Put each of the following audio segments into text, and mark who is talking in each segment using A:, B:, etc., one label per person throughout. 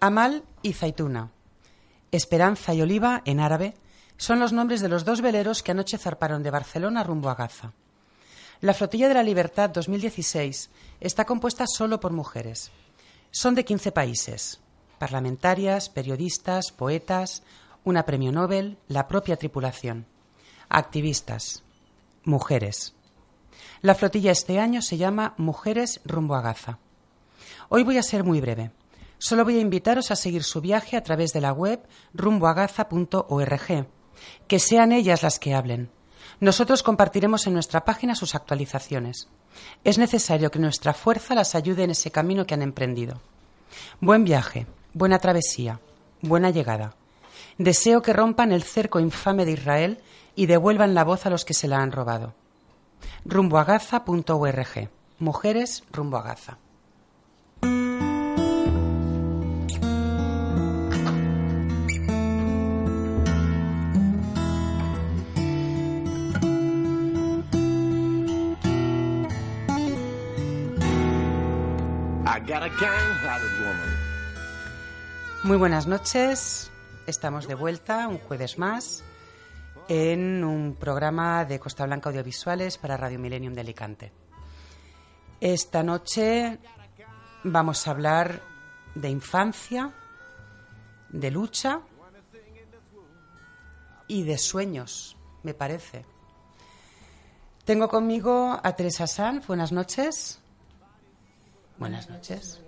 A: Amal y Zaituna, Esperanza y Oliva en árabe, son los nombres de los dos veleros que anoche zarparon de Barcelona rumbo a Gaza. La Flotilla de la Libertad 2016 está compuesta solo por mujeres. Son de 15 países, parlamentarias, periodistas, poetas, una premio Nobel, la propia tripulación, activistas, mujeres. La flotilla este año se llama Mujeres rumbo a Gaza. Hoy voy a ser muy breve. Solo voy a invitaros a seguir su viaje a través de la web rumboagaza.org. Que sean ellas las que hablen. Nosotros compartiremos en nuestra página sus actualizaciones. Es necesario que nuestra fuerza las ayude en ese camino que han emprendido. Buen viaje, buena travesía, buena llegada. Deseo que rompan el cerco infame de Israel y devuelvan la voz a los que se la han robado. Rumboagaza.org. Mujeres rumbo a Gaza. Muy buenas noches. Estamos de vuelta un jueves más en un programa de Costa Blanca Audiovisuales para Radio Millennium de Alicante. Esta noche vamos a hablar de infancia, de lucha y de sueños, me parece. Tengo conmigo a Teresa Sanz. Buenas noches. Buenas noches.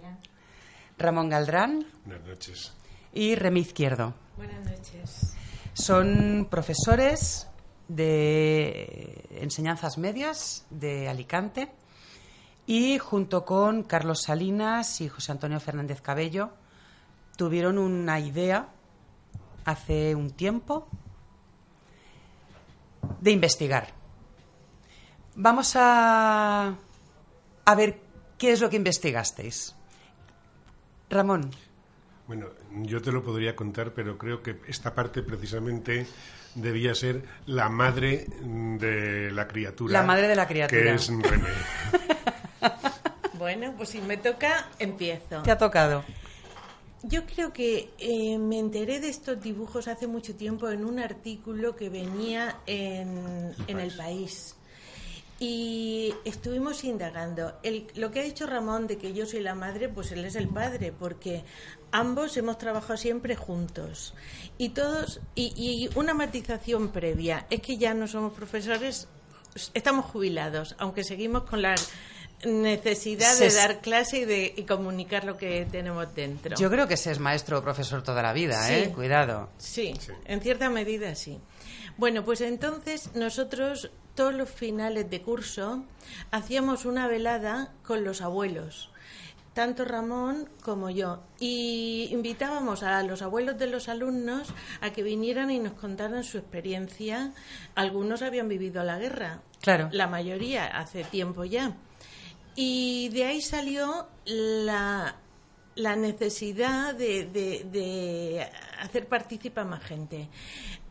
A: Ramón Galdrán.
B: Buenas noches.
A: Y Remi Izquierdo.
C: Buenas noches.
A: Son profesores de enseñanzas medias de Alicante y junto con Carlos Salinas y José Antonio Fernández Cabello tuvieron una idea hace un tiempo de investigar. Vamos a, a ver qué es lo que investigasteis. Ramón.
B: Bueno, yo te lo podría contar, pero creo que esta parte precisamente debía ser la madre de la criatura.
A: La madre de la criatura.
B: Que es René.
C: bueno, pues si me toca, empiezo.
A: ¿Qué ha tocado?
C: Yo creo que eh, me enteré de estos dibujos hace mucho tiempo en un artículo que venía en el, en el país. Y estuvimos indagando. El, lo que ha dicho Ramón de que yo soy la madre, pues él es el padre, porque ambos hemos trabajado siempre juntos. Y todos, y, y una matización previa, es que ya no somos profesores, estamos jubilados, aunque seguimos con la necesidad de dar clase y de y comunicar lo que tenemos dentro.
A: Yo creo que se es maestro o profesor toda la vida,
C: Sí.
A: ¿eh? Cuidado.
C: Sí, en cierta medida sí. Bueno, pues entonces nosotros todos los finales de curso hacíamos una velada con los abuelos, tanto Ramón como yo, y invitábamos a los abuelos de los alumnos a que vinieran y nos contaran su experiencia. Algunos habían vivido la guerra,
A: Claro.
C: la mayoría hace tiempo ya. Y de ahí salió la, la necesidad de, hacer partícipe a más gente.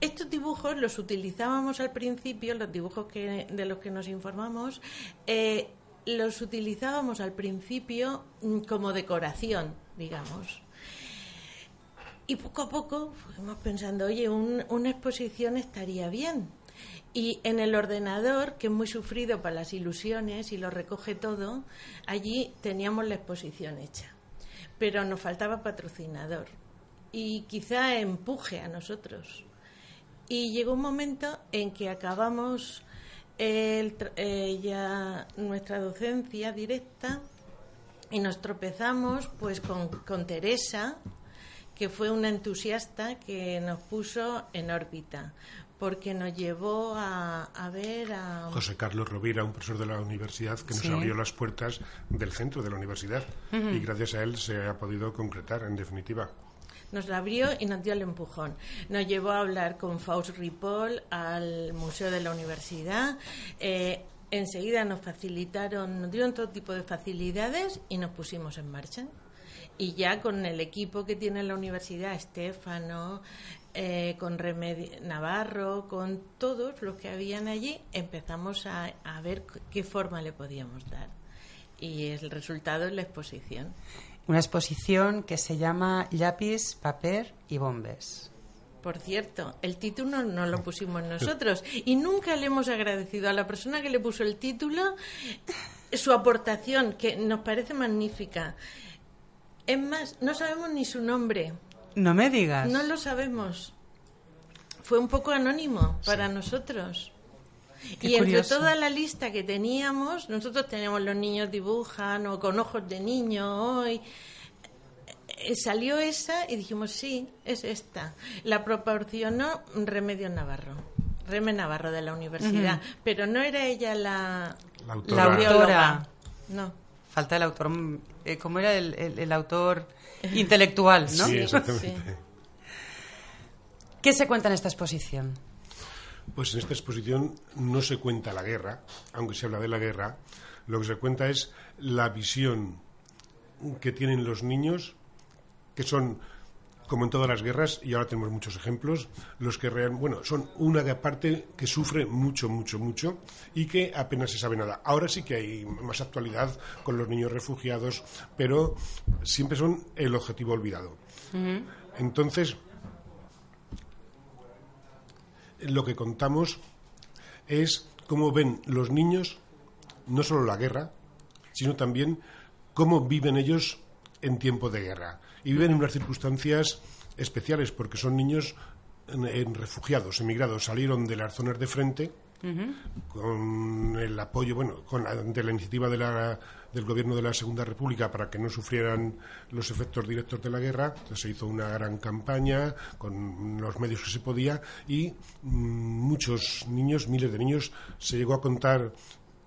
C: Estos dibujos los utilizábamos al principio, los dibujos de los que nos informamos, eh, los utilizábamos al principio mm, como decoración, digamos. Y poco a poco fuimos pensando, oye, un- una exposición estaría bien. Y en el ordenador, que es muy sufrido para las ilusiones y lo recoge todo, allí teníamos la exposición hecha. Pero nos faltaba patrocinador y quizá empuje a nosotros. Y llegó un momento en que acabamos eh, ya nuestra docencia directa y nos tropezamos pues con, con Teresa, que fue una entusiasta que nos puso en órbita, porque nos llevó a, ver a...
B: José Carlos Rovira, un profesor de la universidad, que nos abrió las puertas del centro de la universidad y gracias a él se ha podido concretar, en definitiva.
C: Nos la abrió y nos dio el empujón. Nos llevó a hablar con Faust Ripoll al Museo de la Universidad. Eh, enseguida nos facilitaron, nos dieron todo tipo de facilidades y nos pusimos en marcha. Y ya con el equipo que tiene la universidad, Estefano, eh, con Remedio Navarro, con todos los que habían allí, empezamos a, a ver qué forma le podíamos dar. Y el resultado es la exposición.
A: Una exposición que se llama Lápiz, Papel y Bombes.
C: Por cierto, el título no lo pusimos nosotros y nunca le hemos agradecido a la persona que le puso el título su aportación, que nos parece magnífica. Es más, no sabemos ni su nombre.
A: No me digas.
C: No lo sabemos. Fue un poco anónimo para nosotros. y entre toda la lista que teníamos, nosotros teníamos los niños dibujan o con ojos de niño hoy. Eh, salió esa y dijimos, sí, es esta. La proporcionó Remedio Navarro, Reme Navarro de la universidad, pero no era ella la,
A: la autora.
C: No.
A: Falta el autor, eh, ¿cómo era el, el, autor intelectual, no?
B: Sí, exactamente.
A: ¿Qué se cuenta en esta exposición?
B: Pues en esta exposición no se cuenta la guerra, aunque se habla de la guerra, lo que se cuenta es la visión que tienen los niños que son como en todas las guerras, y ahora tenemos muchos ejemplos, los que real, bueno, son una parte que sufre mucho, mucho, mucho y que apenas se sabe nada. Ahora sí que hay más actualidad con los niños refugiados, pero siempre son el objetivo olvidado. Entonces, lo que contamos es cómo ven los niños no solo la guerra, sino también cómo viven ellos en tiempo de guerra y viven en unas circunstancias especiales porque son niños en, refugiados, emigrados, salieron de las zonas de frente con el apoyo, bueno, con la, de la iniciativa de la, del gobierno de la Segunda República para que no sufrieran los efectos directos de la guerra. Entonces se hizo una gran campaña con los medios que se podía y mm, muchos niños, miles de niños, se llegó a contar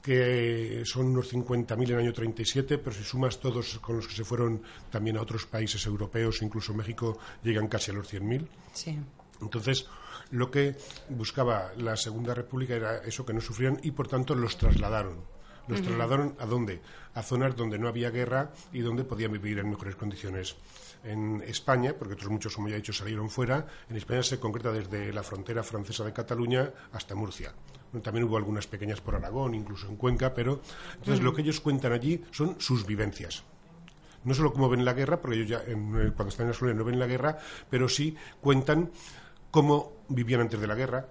B: que son unos 50.000 en el año 37, pero si sumas todos con los que se fueron también a otros países europeos, incluso México, llegan casi a los 100.000.
A: Sí.
B: Entonces, lo que buscaba la Segunda República era eso, que no sufrían, y por tanto los trasladaron. Los trasladaron a dónde? A zonas donde no había guerra y donde podían vivir en mejores condiciones. En España, porque otros muchos, como ya he dicho, salieron fuera, en España se concreta desde la frontera francesa de Cataluña hasta Murcia. También hubo algunas pequeñas por Aragón, incluso en Cuenca, pero entonces lo que ellos cuentan allí son sus vivencias no solo cómo ven la guerra, porque ellos ya cuando están en la escuela no ven la guerra, pero sí cuentan cómo vivían antes de la guerra,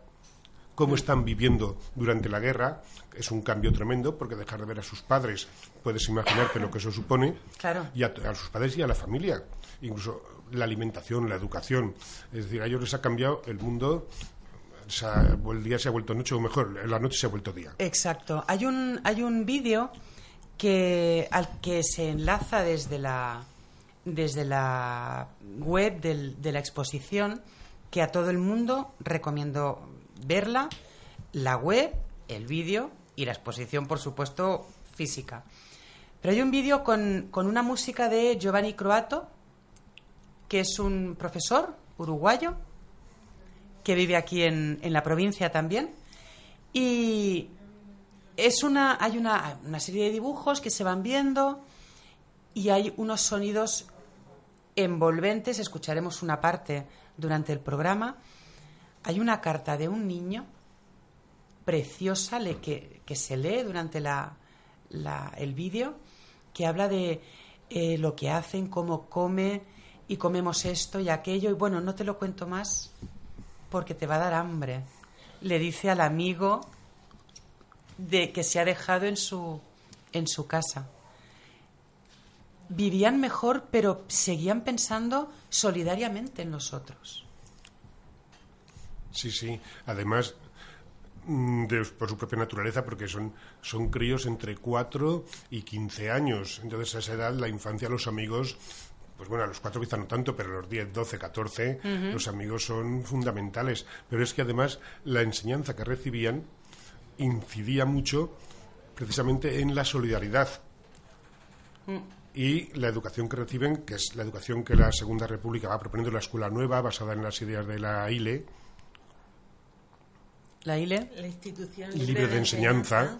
B: cómo están viviendo durante la guerra. Es un cambio tremendo, porque dejar de ver a sus padres, puedes imaginarte lo que eso supone,
A: claro.
B: y a, sus padres y a la familia, incluso la alimentación, la educación. Es decir, a ellos les ha cambiado el mundo el día se ha vuelto noche, o mejor, la noche se ha vuelto día.
A: Exacto. Hay un, hay un vídeo que, al que se enlaza desde la, desde la web de la exposición que a todo el mundo recomiendo verla, la web, el vídeo y la exposición, por supuesto, física. Pero hay un vídeo con, con una música de Giovanni Croato, que es un profesor uruguayo que vive aquí en, en la provincia también. Y es una, hay una, una serie de dibujos que se van viendo y hay unos sonidos envolventes. Escucharemos una parte durante el programa. Hay una carta de un niño preciosa que, que se lee durante la, el vídeo, que habla de eh, lo que hacen, cómo come y comemos esto y aquello. Y bueno, no te lo cuento más porque te va a dar hambre. Le dice al amigo de que se ha dejado en su en su casa. Vivían mejor, pero seguían pensando solidariamente en nosotros.
B: Sí, sí. Además, mm, por su propia naturaleza, porque son, son críos entre 4 y 15 años. Entonces, a esa edad, la infancia, los amigos pues bueno, a los cuatro quizá no tanto, pero a los 10, 12, 14, los amigos son fundamentales. Pero es que además la enseñanza que recibían incidía mucho precisamente en la solidaridad. Y la educación que reciben, que es la educación que la Segunda República va proponiendo la escuela nueva, basada en las ideas de la ILE,
A: la ILE,
C: la institución
B: libre de enseñanza,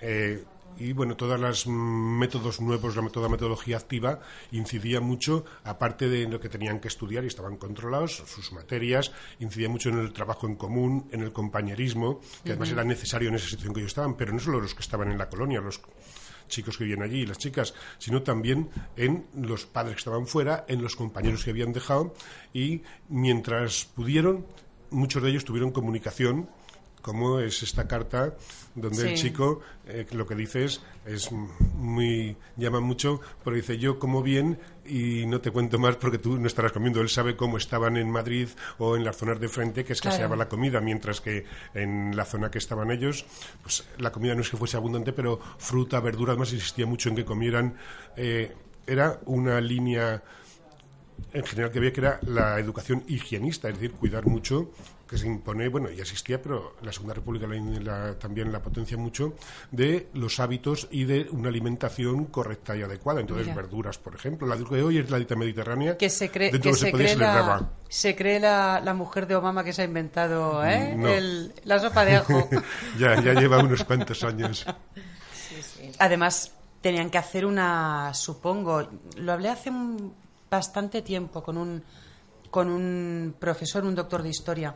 B: eh, y bueno, todos los métodos nuevos, la, toda metodología activa incidía mucho, aparte de lo que tenían que estudiar y estaban controlados, sus materias, incidía mucho en el trabajo en común, en el compañerismo, que además era necesario en esa situación que ellos estaban, pero no solo los que estaban en la colonia, los chicos que vivían allí y las chicas, sino también en los padres que estaban fuera, en los compañeros que habían dejado y mientras pudieron, muchos de ellos tuvieron comunicación como es esta carta donde el chico eh, lo que dice es, es muy llama mucho porque dice yo como bien y no te cuento más porque tú no estarás comiendo él sabe cómo estaban en Madrid o en las zonas de frente que escaseaba la comida mientras que en la zona que estaban ellos pues la comida no es que fuese abundante pero fruta verdura además insistía mucho en que comieran. Eh, era una línea en general que había que era la educación higienista, es decir, cuidar mucho que se impone, bueno, ya existía, pero la Segunda República también la potencia mucho, de los hábitos y de una alimentación correcta y adecuada. Entonces, verduras, por ejemplo. La de hoy es la dieta mediterránea.
A: Que se cree, que se, cree la, se cree la, mujer de Obama que se ha inventado ¿eh? la sopa de ajo.
B: ya, ya lleva unos cuantos años.
A: Además, tenían que hacer una, supongo, lo hablé hace bastante tiempo con un, con un profesor, un doctor de historia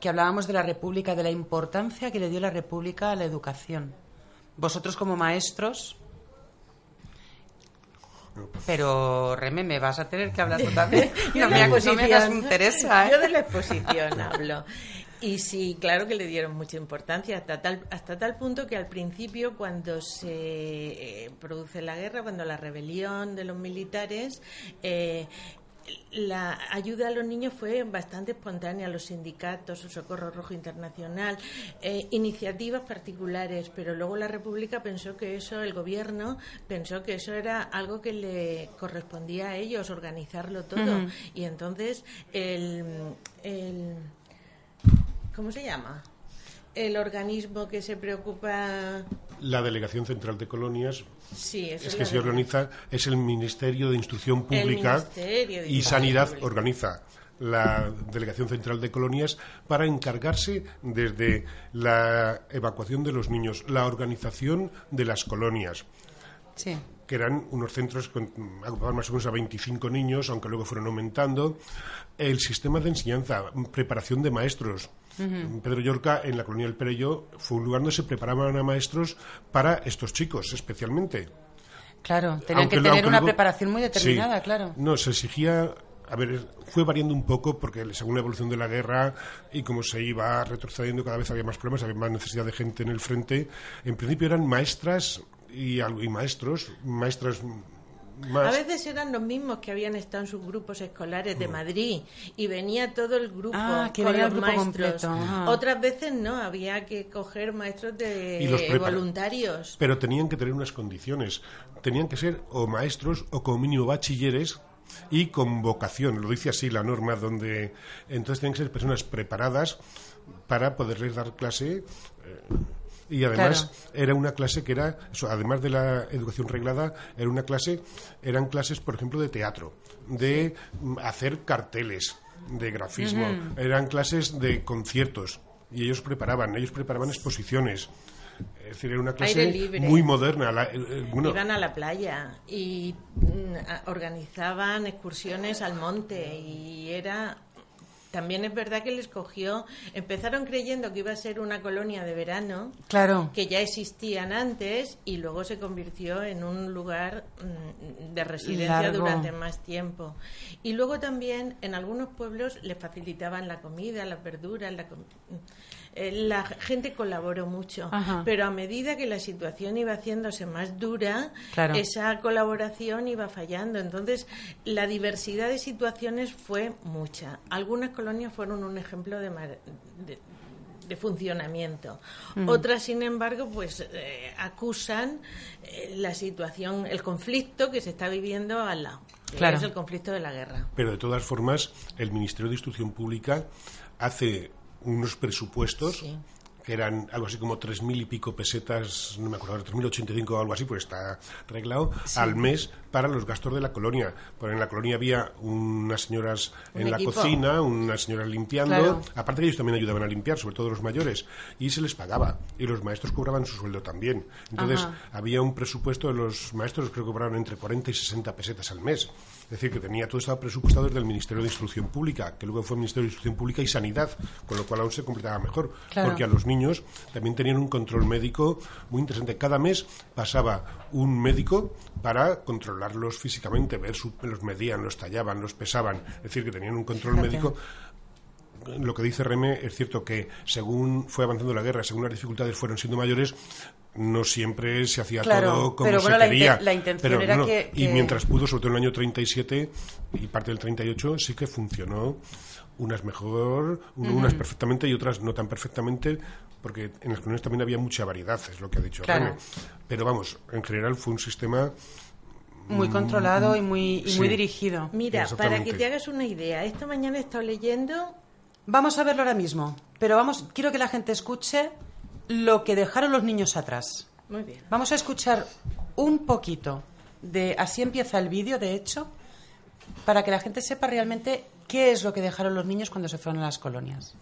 A: que hablábamos de la República, de la importancia que le dio la República a la educación. Vosotros como maestros, pero Reme, me vas a tener que hablar también. no, me, no interesa.
C: ¿eh? Yo de la exposición hablo. Y sí, claro que le dieron mucha importancia, hasta tal, hasta tal punto que al principio, cuando se eh, produce la guerra, cuando la rebelión de los militares, eh, la ayuda a los niños fue bastante espontánea, los sindicatos, el Socorro Rojo Internacional, eh, iniciativas particulares, pero luego la República pensó que eso, el gobierno pensó que eso era algo que le correspondía a ellos, organizarlo todo. Y entonces el, el. ¿Cómo se llama? El organismo que se preocupa.
B: La Delegación Central de Colonias
C: Sí,
B: es que se organiza, es el Ministerio de Instrucción Pública y Sanidad organiza la Delegación Central de Colonias para encargarse desde la evacuación de los niños, la organización de las colonias. que eran unos centros que agrupaban más o menos a 25 niños, aunque luego fueron aumentando. El sistema de enseñanza, preparación de maestros. Pedro Llorca, en la colonia del Perello, fue un lugar donde se preparaban a maestros para estos chicos, especialmente.
A: Claro, tenían que tener una preparación muy determinada, claro.
B: No, se exigía a ver, fue variando un poco porque según la evolución de la guerra y como se iba retrocediendo cada vez había más problemas, había más necesidad de gente en el frente. En principio eran maestras y, y maestros, maestras
C: a veces eran los mismos que habían estado en sus grupos escolares de mm. Madrid y venía todo el grupo
A: ah, que con los maestros.
C: Otras veces no, había que coger maestros de voluntarios.
B: Pero tenían que tener unas condiciones. Tenían que ser o maestros o como mínimo bachilleres y con vocación. Lo dice así la norma, donde entonces tienen que ser personas preparadas para poderles dar clase. Eh, y además era una clase que era, además de la educación reglada, era una clase, eran clases, por ejemplo, de teatro, de mm, hacer carteles, de grafismo, eran clases de conciertos y ellos preparaban, ellos preparaban exposiciones. Es decir, era una clase muy moderna.
C: Iban a la playa y mm, organizaban excursiones al monte y era también es verdad que les cogió, empezaron creyendo que iba a ser una colonia de verano,
A: claro.
C: que ya existían antes y luego se convirtió en un lugar mm, de residencia durante más tiempo. Y luego también en algunos pueblos les facilitaban la comida, las verduras, la eh, la gente colaboró mucho, pero a medida que la situación iba haciéndose más dura, esa colaboración iba fallando. Entonces, la diversidad de situaciones fue mucha. Algunas colonias fueron un ejemplo de, funcionamiento. Otras, sin embargo, pues eh, acusan eh, la situación, el conflicto que se está viviendo al lado, que es el conflicto de la guerra.
B: Pero de todas formas, el Ministerio de Instrucción Pública hace unos presupuestos que eran algo así como tres mil y pico pesetas, no me acuerdo, tres mil ochenta y cinco o algo así, pues está arreglado, al mes para los gastos de la colonia. Porque en la colonia había unas señoras en la cocina, unas señoras limpiando, aparte que ellos también ayudaban a limpiar, sobre todo los mayores, y se les pagaba. Y los maestros cobraban su sueldo también. Entonces había un presupuesto de los maestros, creo que cobraban entre 40 y 60 pesetas al mes. Es decir, que tenía todo estaba presupuestado desde el Ministerio de Instrucción Pública, que luego fue Ministerio de Instrucción Pública y Sanidad, con lo cual aún se completaba mejor. Porque a los niños también tenían un control médico muy interesante. Cada mes pasaba un médico para controlarlos físicamente, ver su, los medían, los tallaban, los pesaban, es decir, que tenían un control médico lo que dice Reme es cierto que según fue avanzando la guerra, según las dificultades fueron siendo mayores, no siempre se hacía todo como se quería.
A: La, intención era que,
B: Y mientras pudo, sobre todo en el año 37 y parte del 38, sí que funcionó. Unas mejor, unas perfectamente y otras no tan perfectamente, porque en las colonias también había mucha variedad, es lo que ha dicho Reme. Pero vamos, en general fue un sistema
A: muy controlado y muy, muy dirigido.
C: Mira, para que te hagas una idea, esta mañana he estado leyendo.
A: Vamos a verlo ahora mismo, pero vamos, quiero que la gente escuche lo que dejaron los niños atrás.
C: Muy bien.
A: Vamos a escuchar un poquito de. Así empieza el vídeo, de hecho, para que la gente sepa realmente qué es lo que dejaron los niños cuando se fueron a las colonias.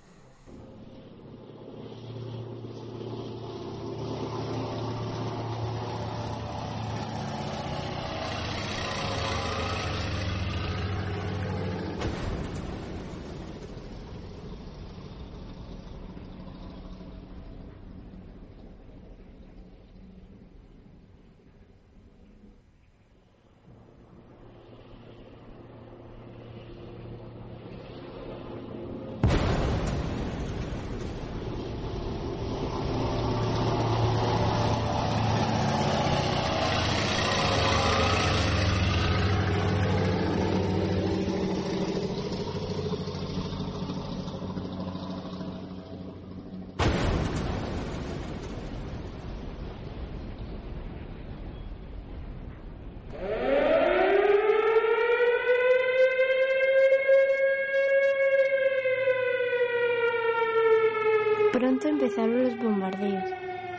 D: Pronto empezaron los bombardeos.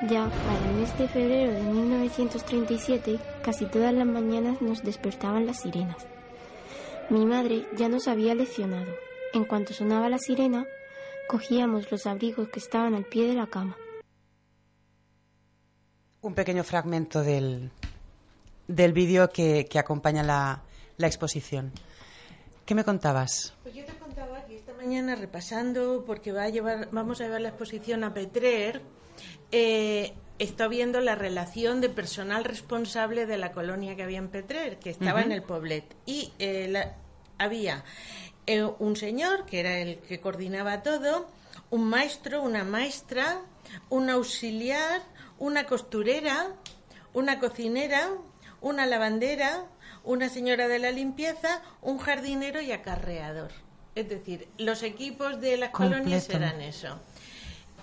D: Ya para el mes de febrero de 1937, casi todas las mañanas nos despertaban las sirenas. Mi madre ya nos había leccionado. En cuanto sonaba la sirena, cogíamos los abrigos que estaban al pie de la cama.
A: Un pequeño fragmento del, del vídeo que, acompaña la, la exposición. ¿Qué me contabas?
C: Pues mañana repasando, porque va a llevar, vamos a llevar la exposición a Petrer, eh, está viendo la relación de personal responsable de la colonia que había en Petrer, que estaba en el Poblet. Y eh, había eh, un señor, que era el que coordinaba todo, un maestro, una maestra, un auxiliar, una costurera, una cocinera, una lavandera, una señora de la limpieza, un jardinero y acarreador. Es decir, los equipos de las colonias eran eso.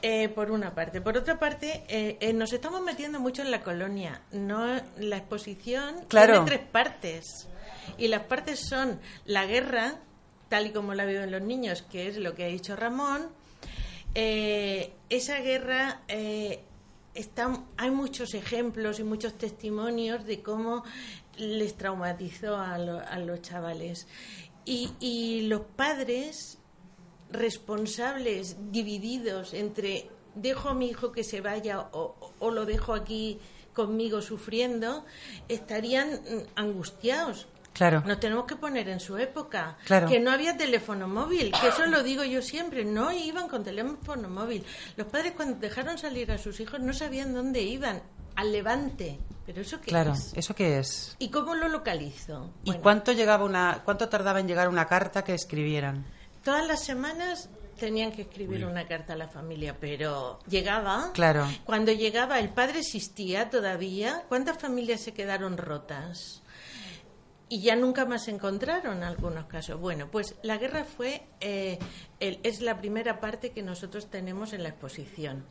C: Eh, por una parte. Por otra parte, eh, eh, nos estamos metiendo mucho en la colonia. No, la exposición tiene tres partes. Y las partes son la guerra, tal y como la viven los niños, que es lo que ha dicho Ramón. esa guerra está, hay muchos ejemplos y muchos testimonios de cómo les traumatizó a, a los chavales. Y, los padres responsables, divididos entre dejo a mi hijo que se vaya o, lo dejo aquí conmigo sufriendo, estarían angustiados.
A: Claro.
C: Nos tenemos que poner en su época.
A: Claro.
C: Que no había teléfono móvil, que eso lo digo yo siempre, no iban con teléfono móvil. Los padres cuando dejaron salir a sus hijos no sabían dónde iban al levante. Pero eso qué
A: claro, ¿eso qué es?
C: ¿Y cómo lo localizo?
A: ¿Y cuánto llegaba una cuánto tardaba en llegar una carta que escribieran?
C: Todas las semanas tenían que escribir una carta a la familia, pero llegaba.
A: Claro.
C: Cuando llegaba, el padre existía todavía. ¿Cuántas familias se quedaron rotas? y ya nunca más se encontraron en algunos casos. Bueno, pues la guerra fue eh, es la primera parte que nosotros tenemos en la exposición.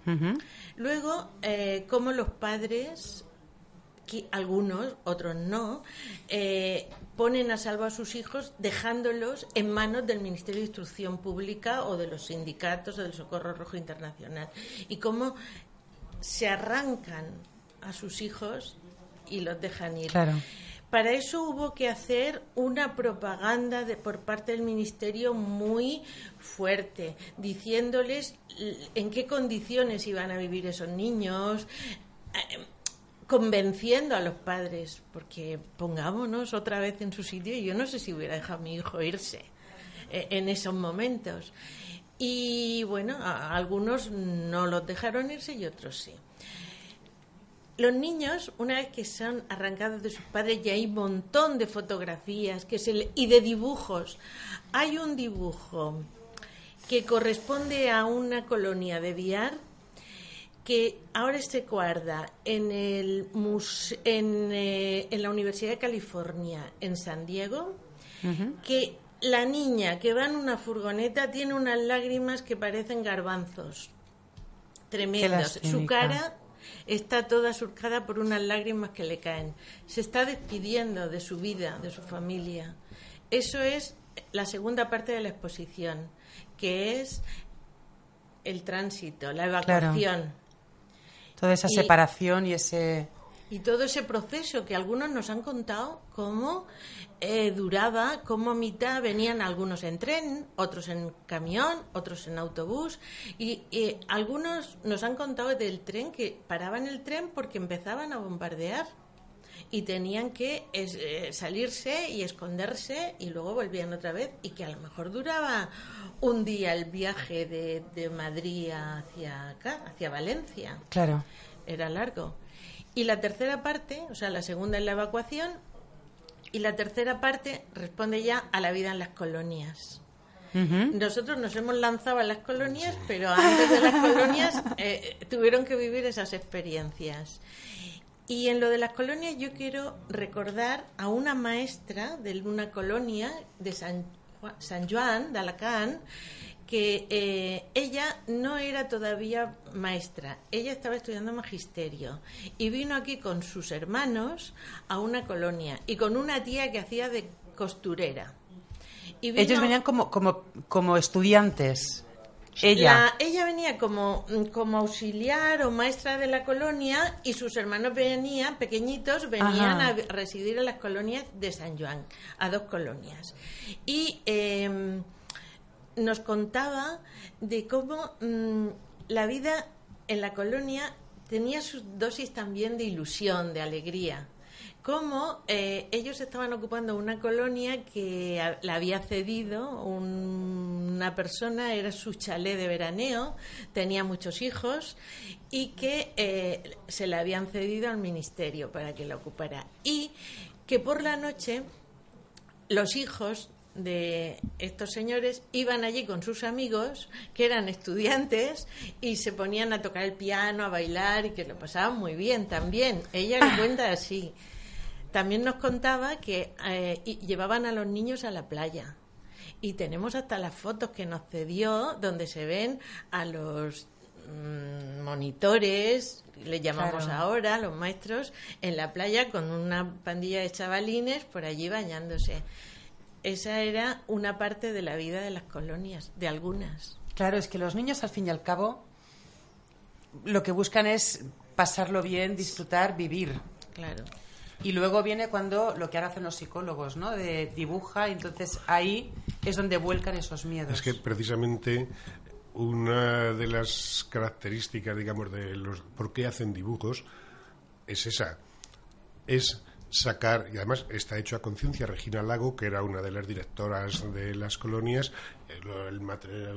C: Luego, eh, cómo los padres algunos, otros no, eh, ponen a salvo a sus hijos dejándolos en manos del Ministerio de Instrucción Pública o de los sindicatos o del Socorro Rojo Internacional. Y cómo se arrancan a sus hijos y los dejan ir. Para eso hubo que hacer una propaganda de, por parte del Ministerio muy fuerte, diciéndoles en qué condiciones iban a vivir esos niños, eh, convenciendo a los padres, porque pongámonos otra vez en su sitio, y yo no sé si hubiera dejado a mi hijo irse eh, en esos momentos. Y bueno, algunos no los dejaron irse y otros sí. Los niños, una vez que son arrancados de sus padres, ya hay un montón de fotografías que y de dibujos. Hay un dibujo que corresponde a una colonia de Viar que ahora se guarda en, el en, eh, en, la Universidad de California en San Diego, que la niña que va en una furgoneta tiene unas lágrimas que parecen garbanzos. Tremendos. Su cara está toda surcada por unas lágrimas que le caen. Se está despidiendo de su vida, de su familia. Eso es la segunda parte de la exposición, que es el tránsito, la evacuación.
A: Toda esa separación y ese...
C: Y todo ese proceso que algunos nos han contado cómo eh, duraba, cómo a mitad venían algunos en tren, otros en camión, otros en autobús. Y, algunos nos han contado del tren que paraban el tren porque empezaban a bombardear y tenían que eh, salirse y esconderse y luego volvían otra vez y que a lo mejor duraba un día el viaje de, de Madrid hacia acá, hacia Valencia.
A: Claro.
C: Era largo. Y la tercera parte, o sea, la segunda es la evacuación y la tercera parte responde ya a la vida en las colonias. Nosotros nos hemos lanzado a las colonias, pero antes de las colonias eh, tuvieron que vivir esas experiencias. Y en lo de las colonias yo quiero recordar a una maestra de una colonia de San, San Juan, de Alacant, que eh, ella no era todavía maestra, ella estaba estudiando magisterio y vino aquí con sus hermanos a una colonia y con una tía que hacía de costurera.
A: Ellos venían como, como, como estudiantes. Ella.
C: ella venía como, como auxiliar o maestra de la colonia y sus hermanos venían, pequeñitos, venían a residir en las colonias de San Juan, a dos colonias. Y em, nos contaba de cómo mm, la vida en la colonia tenía sus dosis también de ilusión, de alegría cómo eh, ellos estaban ocupando una colonia que la había cedido una persona, era su chalet de veraneo, tenía muchos hijos y que eh, se la habían cedido al ministerio para que la ocupara. Y que por la noche los hijos de estos señores iban allí con sus amigos que eran estudiantes y se ponían a tocar el piano, a bailar y que lo pasaban muy bien también. Ella lo cuenta así. También nos contaba que eh, llevaban a los niños a la playa. Y tenemos hasta las fotos que nos cedió donde se ven a los mm, monitores, le llamamos ahora, los maestros, en la playa con una pandilla de chavalines por allí bañándose. Esa era una parte de la vida de las colonias, de algunas.
A: Claro, es que los niños al fin y al cabo lo que buscan es pasarlo bien, disfrutar, vivir.
C: Claro.
A: Y luego viene cuando lo que ahora hacen los psicólogos, ¿no? De dibuja, y entonces ahí es donde vuelcan esos miedos.
B: Es que precisamente una de las características, digamos, de los por qué hacen dibujos es esa, es sacar, y además está hecho a conciencia, Regina Lago, que era una de las directoras de las colonias, el,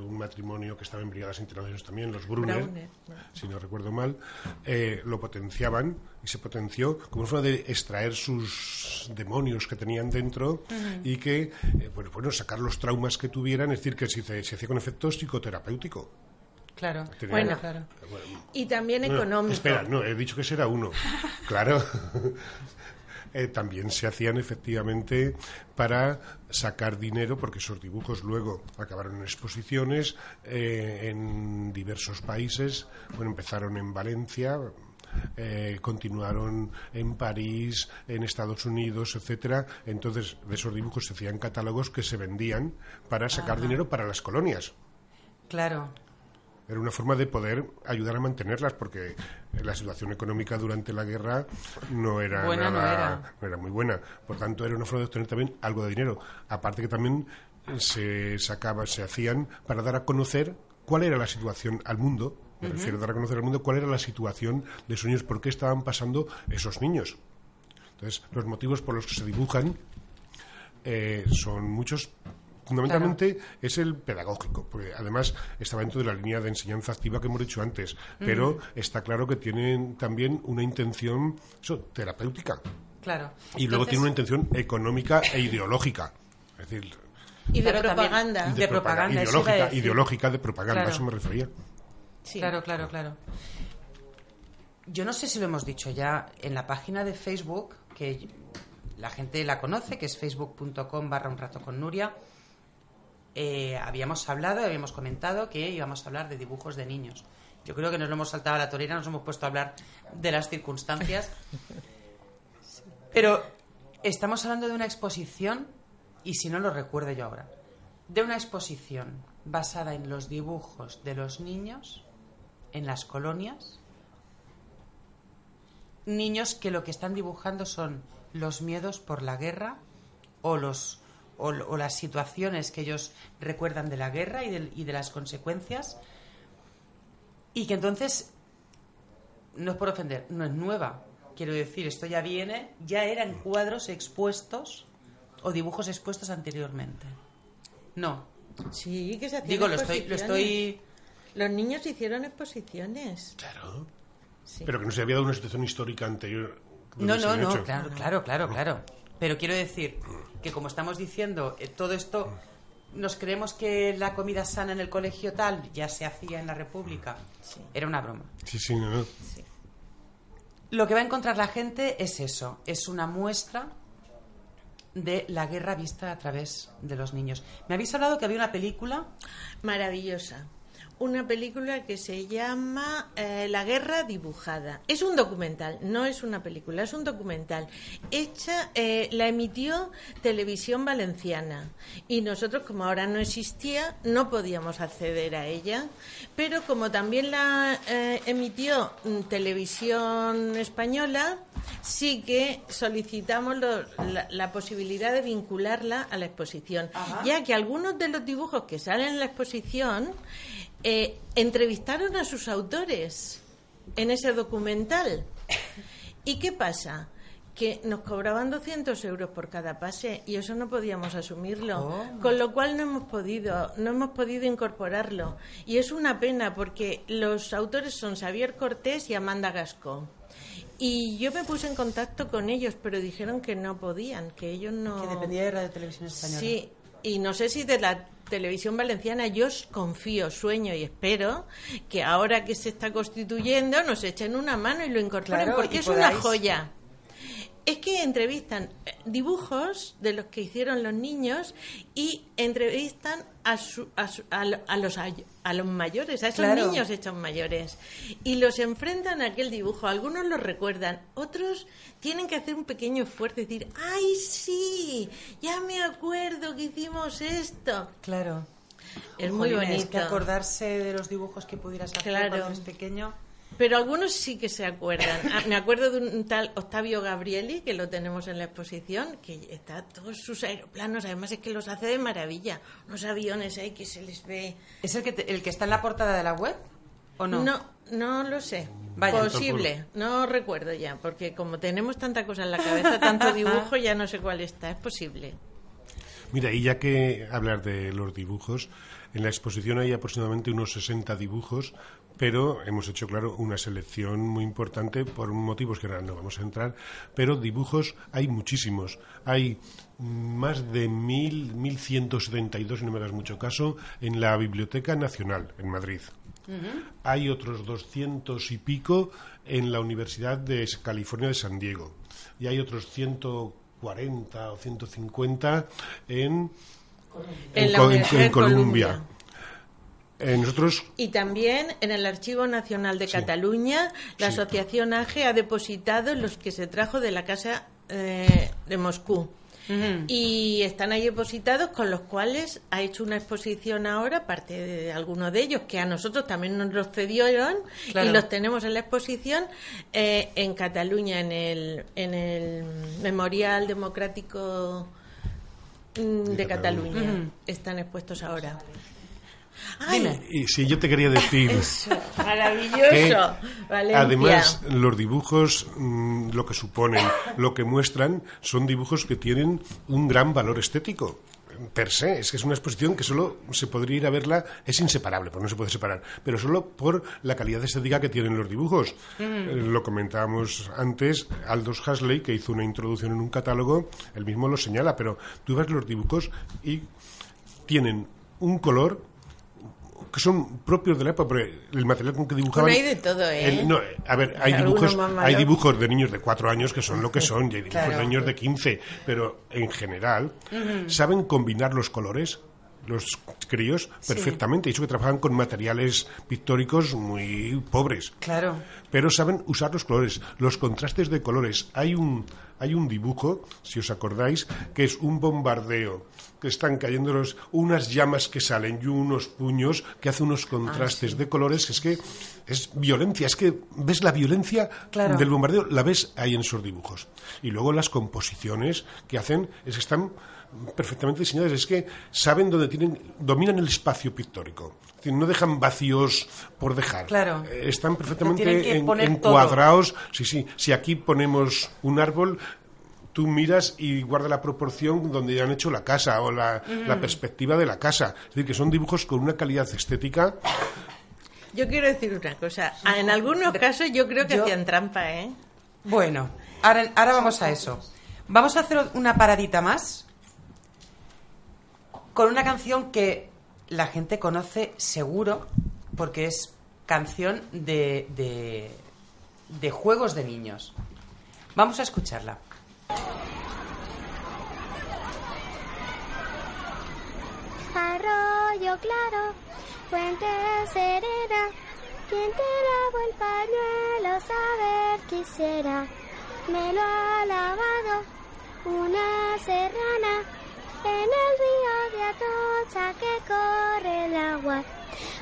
B: un matrimonio que estaba en Brigadas Internacionales también, los Brunner, si no recuerdo mal, eh, lo potenciaban y se potenció como forma de extraer sus demonios que tenían dentro y que, eh, bueno, bueno, sacar los traumas que tuvieran, es decir, que se, se hacía con efecto psicoterapéutico.
A: Claro,
C: bueno, claro. Y también económico.
B: espera, no, he dicho que ese era uno. claro. eh, también se hacían efectivamente para sacar dinero, porque esos dibujos luego acabaron en exposiciones eh, en diversos países. Bueno, empezaron en Valencia, eh, continuaron en París, en Estados Unidos, etcétera. Entonces, de esos dibujos se hacían catálogos que se vendían para sacar dinero para las colonias.
A: Claro.
B: Era una forma de poder ayudar a mantenerlas, porque la situación económica durante la guerra no era
A: Buena no
B: nada,
A: era.
B: no era muy buena. Por tanto, era una forma de obtener también algo de dinero. Aparte que también se sacaba, se hacían para dar a conocer cuál era la situación al mundo. Me refiero a dar a conocer al mundo cuál era la situación de esos niños, por qué estaban pasando esos niños. Entonces, los motivos por los que se dibujan eh, son muchos. Fundamentalmente es el pedagógico, porque además estaba dentro de la línea de enseñanza activa que hemos dicho antes, pero está claro que tienen también una intención eso, terapéutica
A: Claro.
B: y luego tiene una intención económica e ideológica. Es decir,
C: Y de propaganda.
A: de
B: propaga-
A: propaganda,
B: ideológica,
A: decir.
B: ideológica de propaganda,
A: Claro.
B: a eso me refería.
C: Sí.
A: Claro, claro, claro. Yo no sé si lo hemos dicho ya en la página de Facebook, que la gente la conoce, que es facebook.com barra un rato con Nuria. Eh, habíamos hablado, habíamos comentado que íbamos a hablar de dibujos de niños. Yo creo que nos lo hemos saltado a la torera, nos hemos puesto a hablar de las circunstancias. Pero estamos hablando de una exposición, y si no lo recuerdo yo ahora, de una exposición basada en los dibujos de los niños en las colonias. Niños que lo que están dibujando son los miedos por la guerra o los o, o las situaciones que ellos recuerdan de la guerra y de, y de las consecuencias y que entonces no es por ofender, no es nueva. Quiero decir, esto ya viene, ya eran cuadros expuestos o dibujos expuestos anteriormente. No,
C: Sí, que se hacían
A: digo, lo estoy, lo
C: exposiciones.
A: estoy
C: Los niños hicieron exposiciones.
B: Claro.
C: Sí.
B: Pero que no se había dado una situación histórica anterior.
A: No, no, no,
B: hecho.
A: claro, claro, claro, claro. Pero quiero decir que como estamos diciendo, eh, todo esto, nos creemos que la comida sana en el colegio tal ya se hacía en la República. Era una broma.
B: Sí, sí, no, no.
A: Lo que va a encontrar la gente es eso, es una muestra de la guerra vista a través de los niños. Me habéis hablado que había una película,
C: Maravillosa. Una película que se llama eh, La guerra dibujada. Es un documental, no es una película, es un documental. Hecha, eh, la emitió Televisión Valenciana. Y nosotros, como ahora no existía, no podíamos acceder a ella. Pero como también la eh, emitió mm, Televisión Española, sí que solicitamos lo- la, la posibilidad de vincularla a la exposición. Ya que algunos de los dibujos que salen en la exposición eh, entrevistaron a sus autores en ese documental. ¿Y qué pasa? Que nos cobraban 200 euros por cada pase y eso no podíamos asumirlo.
A: Oh.
C: Con lo cual no hemos podido, no hemos podido incorporarlo. Y es una pena porque los autores son Xavier Cortés y Amanda Gasco. Y yo me puse en contacto con ellos, pero dijeron que no podían, que ellos no.
A: que dependía de Televisión Española.
C: Sí, y no sé si de la televisión valenciana yo os confío, sueño y espero que ahora que se está constituyendo nos echen una mano y lo incorporen
A: Claro,
C: porque es una joya. Es que entrevistan eh, dibujos de los que hicieron los niños y entrevistan a, su- a, su- a lo- a los, a los mayores, a esos
A: Claro.
C: niños hechos mayores. Y los enfrentan a aquel dibujo. Algunos los recuerdan, otros tienen que hacer un pequeño esfuerzo y decir, ¡ay, sí! Ya me acuerdo que hicimos esto.
A: Claro.
C: Es muy bonito.
A: que acordarse de los dibujos que pudieras hacer
C: Claro.
A: cuando eres pequeño.
C: Pero algunos sí que se acuerdan. Ah, me acuerdo de un tal Octavio Gabrieli, que lo tenemos en la exposición, que está todos sus aeroplanos, además es que los hace de maravilla. Unos aviones ahí que se les ve.
A: ¿Es el que, te- el que está en la portada de la web? ¿O no?
C: No, no lo sé.
A: Vaya.
C: Posible, no recuerdo ya, porque como tenemos tanta cosa en la cabeza, tanto dibujo, ya no sé cuál está. Es posible.
B: Mira, y ya que hablar de los dibujos, en la exposición hay aproximadamente unos 60 dibujos, pero hemos hecho, claro, una selección muy importante por motivos que ahora no vamos a entrar, pero dibujos hay muchísimos. Hay más de mil, 1172, si no me das mucho caso, en la Biblioteca Nacional, en Madrid. Hay otros 200 y pico en la Universidad de California de San Diego. y hay otros 140 o 150 en,
C: En la
B: Co-
C: Universidad de Columbia.
B: Eh, nosotros
C: Y también en el Archivo Nacional de Cataluña, la
B: Sí.
C: Asociación AGE ha depositado los que se trajo de la Casa eh, de Moscú. Y están ahí depositados, con los cuales ha hecho una exposición ahora, parte de algunos de ellos, que a nosotros también nos los cedieron
A: Claro.
C: y los tenemos en la exposición eh, en Cataluña, en el, en el Memorial Democrático mm, de Cataluña. Están expuestos ahora. Ay,
B: y si yo te quería decir
C: eso, maravilloso.
B: Además los dibujos mm, lo que suponen, lo que muestran son dibujos que tienen un gran valor estético. Per se, es que es una exposición que solo se podría ir a verla, es inseparable, porque no se puede separar, pero solo por la calidad estética que tienen los dibujos. Eh, lo comentábamos antes, Aldous Huxley, que hizo una introducción en un catálogo, él mismo lo señala, pero tú ves los dibujos y tienen un color que son propios de la época, porque el material con que dibujaban...
C: Bueno, hay de todo, ¿eh?
B: el- no, a ver, hay dibujos, hay dibujos de niños de cuatro años que son lo que son, y hay dibujos
A: Claro.
B: de niños de 15, pero en general saben combinar los colores los críos perfectamente, y eso que trabajan con materiales pictóricos muy pobres.
A: Claro.
B: pero saben usar los colores, los contrastes de colores. Hay un, hay un dibujo, si os acordáis, que es un bombardeo, que están cayendo los, unas llamas que salen y unos puños que hace unos contrastes de colores, es que es violencia, es que ves la violencia
A: Claro.
B: del bombardeo, la ves ahí en esos dibujos. Y luego las composiciones que hacen, es que están perfectamente diseñadas, es que saben dónde tienen, dominan el espacio pictórico. Es decir, no dejan vacíos por dejar.
A: Claro.
B: Eh, Están perfectamente en- encuadrados. Sí, sí. Si aquí ponemos un árbol, tú miras y guarda la proporción donde han hecho la casa o la, la perspectiva de la casa. Es decir, que son dibujos con una calidad estética.
C: Yo quiero decir una cosa. En algunos casos yo creo que
A: Yo-
C: hacían trampa, ¿eh?
A: Bueno, ahora, ahora vamos a eso. Vamos a hacer una paradita más con una canción que la gente conoce seguro porque es canción de, de, de juegos de niños. Vamos a escucharla.
D: Arroyo claro, fuente serena, quien te lavó el pañuelo saber quisiera. Me lo ha lavado una serrana en el río de Atocha que corre el agua.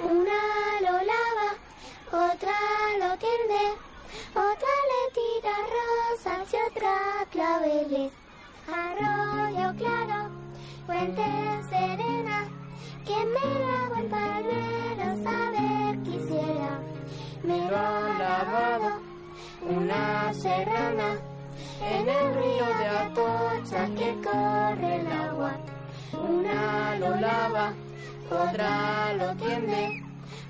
D: Una lo lava, otra lo tiende, otra le tira rosas y otra claveles. Arroyo claro, fuente serena, quien me lavó el pañuelo saber quisiera. Me lo ha lavado una serrana en el río de Atocha que corre el agua. Una lo lava, otra lo tiende,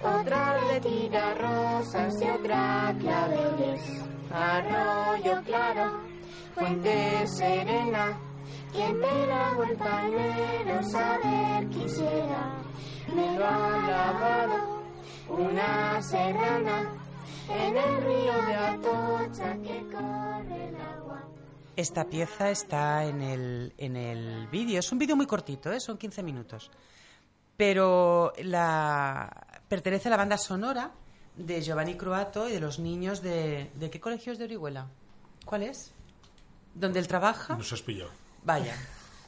D: otra le tira rosas y otra claveles. Arroyo claro, fuente serena, quien me lavó el pañuelo saber quisiera. Me lo ha lavado una serrana en el río de Atocha que corre agua.
A: Esta pieza está en el, en el vídeo. Es un vídeo muy cortito, ¿eh? son 15 minutos. Pero la, pertenece a la banda sonora de Giovanni Croato y de los niños de... ¿De qué colegios de Orihuela? ¿Cuál es? ¿Donde él trabaja?
B: Nos has pillado.
A: Vaya.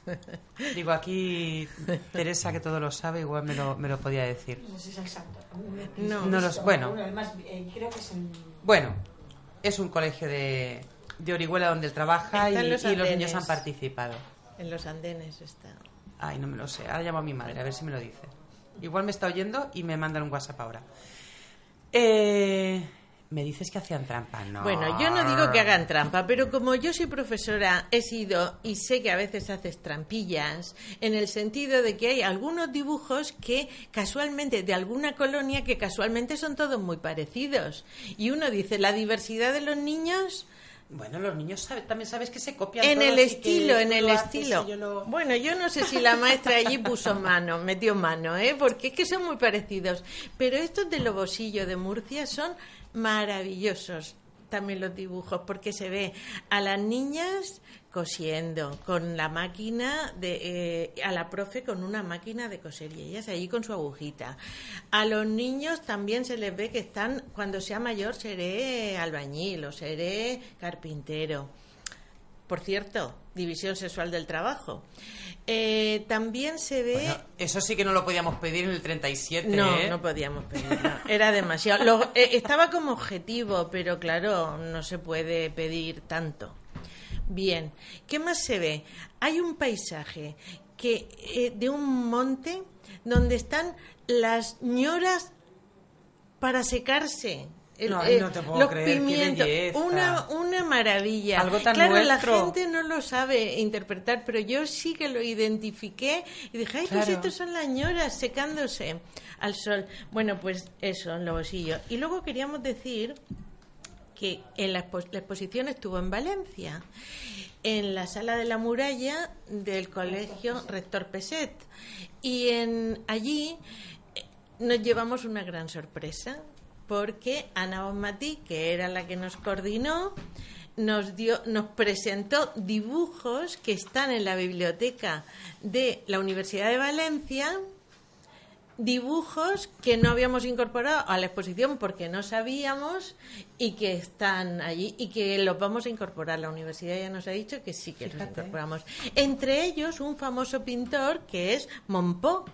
A: Digo, aquí Teresa, que todo lo sabe, igual me lo, me lo podía decir.
E: No sé si es exacto.
C: No.
A: No los- bueno.
E: Además, eh, creo que es en...
A: Bueno, es un colegio de, de Orihuela donde él trabaja y,
C: los
A: y los niños han participado.
C: En los andenes está.
A: Ay, no me lo sé. Ahora llamo a mi madre, a ver si me lo dice. Igual me está oyendo y me mandan un WhatsApp ahora. Eh, me dices que hacían trampa, ¿no?
C: Bueno, yo no digo que hagan trampa, pero como yo soy profesora, he sido y sé que a veces haces trampillas, en el sentido de que hay algunos dibujos que casualmente, de alguna colonia, que casualmente son todos muy parecidos. Y uno dice, la diversidad de los niños
A: Bueno, los niños sabe- también sabes que se copian
C: en el estilo, en el estilo.
A: yo lo-
C: Bueno, yo no sé si la maestra allí puso mano, metió mano, ¿eh? Porque es que son muy parecidos. Pero estos de Lobosillo de Murcia son maravillosos. también los dibujos, porque se ve a las niñas cosiendo con la máquina de eh, a la profe con una máquina de coser y ellas allí con su agujita a los niños también se les ve que están cuando sea mayor seré albañil o seré carpintero por cierto división sexual del trabajo eh, también se ve
A: Bueno, eso sí que no lo podíamos pedir en el 37.
C: no,
A: ¿eh?
C: no podíamos pedirlo. Era demasiado. Lo- eh, estaba como objetivo, pero claro, no se puede pedir tanto. Bien, ¿qué más se ve? Hay un paisaje que eh, de un monte donde están las ñoras para secarse. El-
A: Ay,
C: eh,
A: no te puedo
C: los
A: creer,
C: pimientos, una, una maravilla.
A: Algo tan
C: claro, la gente no lo sabe interpretar, pero yo sí que lo identifiqué y dije, ay, pues estos son las ñoras secándose al sol. Bueno, pues eso, bolsillos. Y luego queríamos decir que en la, expo- la exposición estuvo en Valencia, en la sala de la muralla del colegio Rector Peset. Y allí eh, nos llevamos una gran sorpresa, porque Ana Bonmatí, que era la que nos coordinó, nos dio, nos presentó dibujos que están en la biblioteca de la Universidad de Valencia dibujos que no habíamos incorporado a la exposición porque no sabíamos y que están allí y que los vamos a incorporar. La universidad ya nos ha dicho que sí que los incorporamos. Entre ellos un famoso pintor que es Monpó,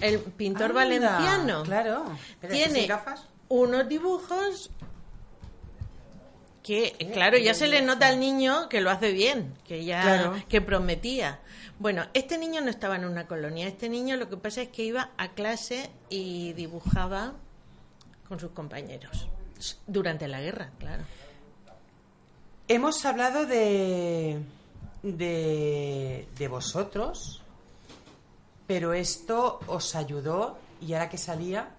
C: el pintor valenciano.
A: Claro. Espera, ¿que
C: Tiene
A: gafas?
C: unos dibujos que, claro, ya se le nota al niño que lo hace bien, que ya
A: Claro.
C: que prometía. Bueno, este niño no estaba en una colonia. Este niño lo que pasa es que iba a clase y dibujaba con sus compañeros durante la guerra, claro.
A: Hemos hablado de, de, de vosotros, pero esto os ayudó, y ahora que salía,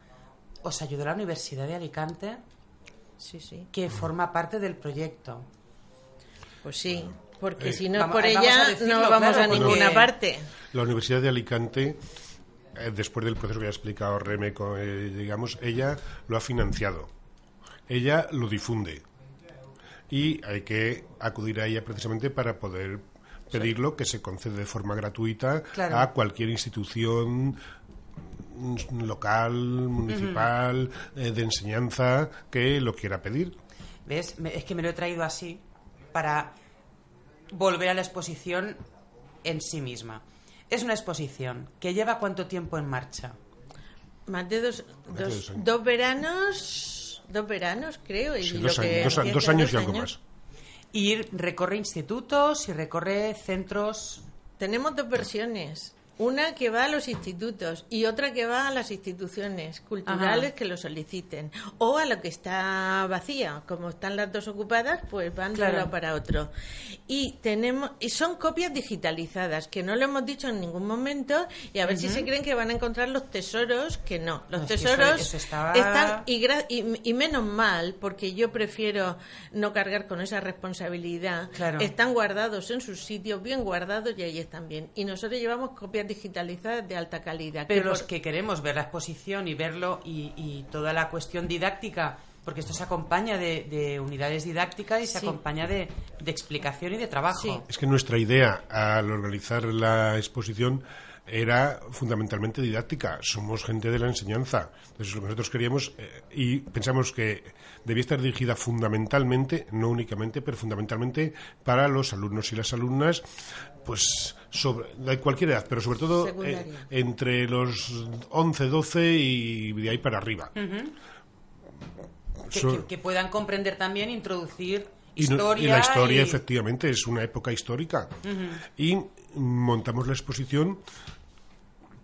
A: os ayudó la Universidad de Alicante,
C: Sí, sí.
A: que forma parte del proyecto.
C: Pues sí, porque
B: Eh,
C: si no es por
A: eh, vamos
C: ella
A: decirlo,
C: no vamos
A: claro,
C: a ninguna parte.
B: La Universidad de Alicante, eh, después del proceso que ha explicado Reme, eh, digamos, ella lo ha financiado. Ella lo difunde. Y hay que acudir a ella precisamente para poder pedirlo, que se concede de forma gratuita
A: Claro.
B: a cualquier institución mm, local, municipal, eh, de enseñanza que lo quiera pedir.
A: ¿Ves? Es que me lo he traído así para volver a la exposición en sí misma. Es una exposición que lleva cuánto tiempo en marcha.
C: Más de dos, dos,
B: dos
C: veranos, dos veranos creo. Y
B: Sí,
C: lo
B: dos,
C: que
B: años, dos, dos y algo
C: años.
B: más.
A: Y recorre institutos y recorre centros.
C: Tenemos dos versiones. Una que va a los institutos y otra que va a las instituciones culturales
A: Ajá.
C: que lo soliciten. O a lo que está vacía. Como están las dos ocupadas, pues van de
A: Claro.
C: un lado para otro. Y tenemos y son copias digitalizadas, que no lo hemos dicho en ningún momento, y a ver si se creen que van a encontrar los tesoros, que no. Los
A: No,
C: tesoros
A: eso- eso estaba-
C: están y, gra- y, y menos mal, porque yo prefiero no cargar con esa responsabilidad.
A: Claro.
C: Están guardados en sus sitios, bien guardados, y ahí están bien. Y nosotros llevamos copias digitalizadas de alta calidad.
A: Pero
C: que
A: los
C: por-
A: que queremos ver la exposición y verlo y, y toda la cuestión didáctica, porque esto se acompaña de, de unidades didácticas y se
C: Sí.
A: acompaña de, de explicación y de trabajo.
C: Sí.
B: Es que nuestra idea al organizar la exposición era fundamentalmente didáctica. Somos gente de la enseñanza. Entonces, lo que nosotros queríamos eh, y pensamos que debía estar dirigida fundamentalmente, no únicamente, pero fundamentalmente para los alumnos y las alumnas, pues sobre de cualquier edad, pero sobre todo eh, entre los 11, 12 y de ahí para arriba.
A: Que,
B: So-
A: que- que puedan comprender también, introducir
B: y, no-
A: historia.
B: y la historia,
A: y-
B: efectivamente, es una época histórica. Y montamos la exposición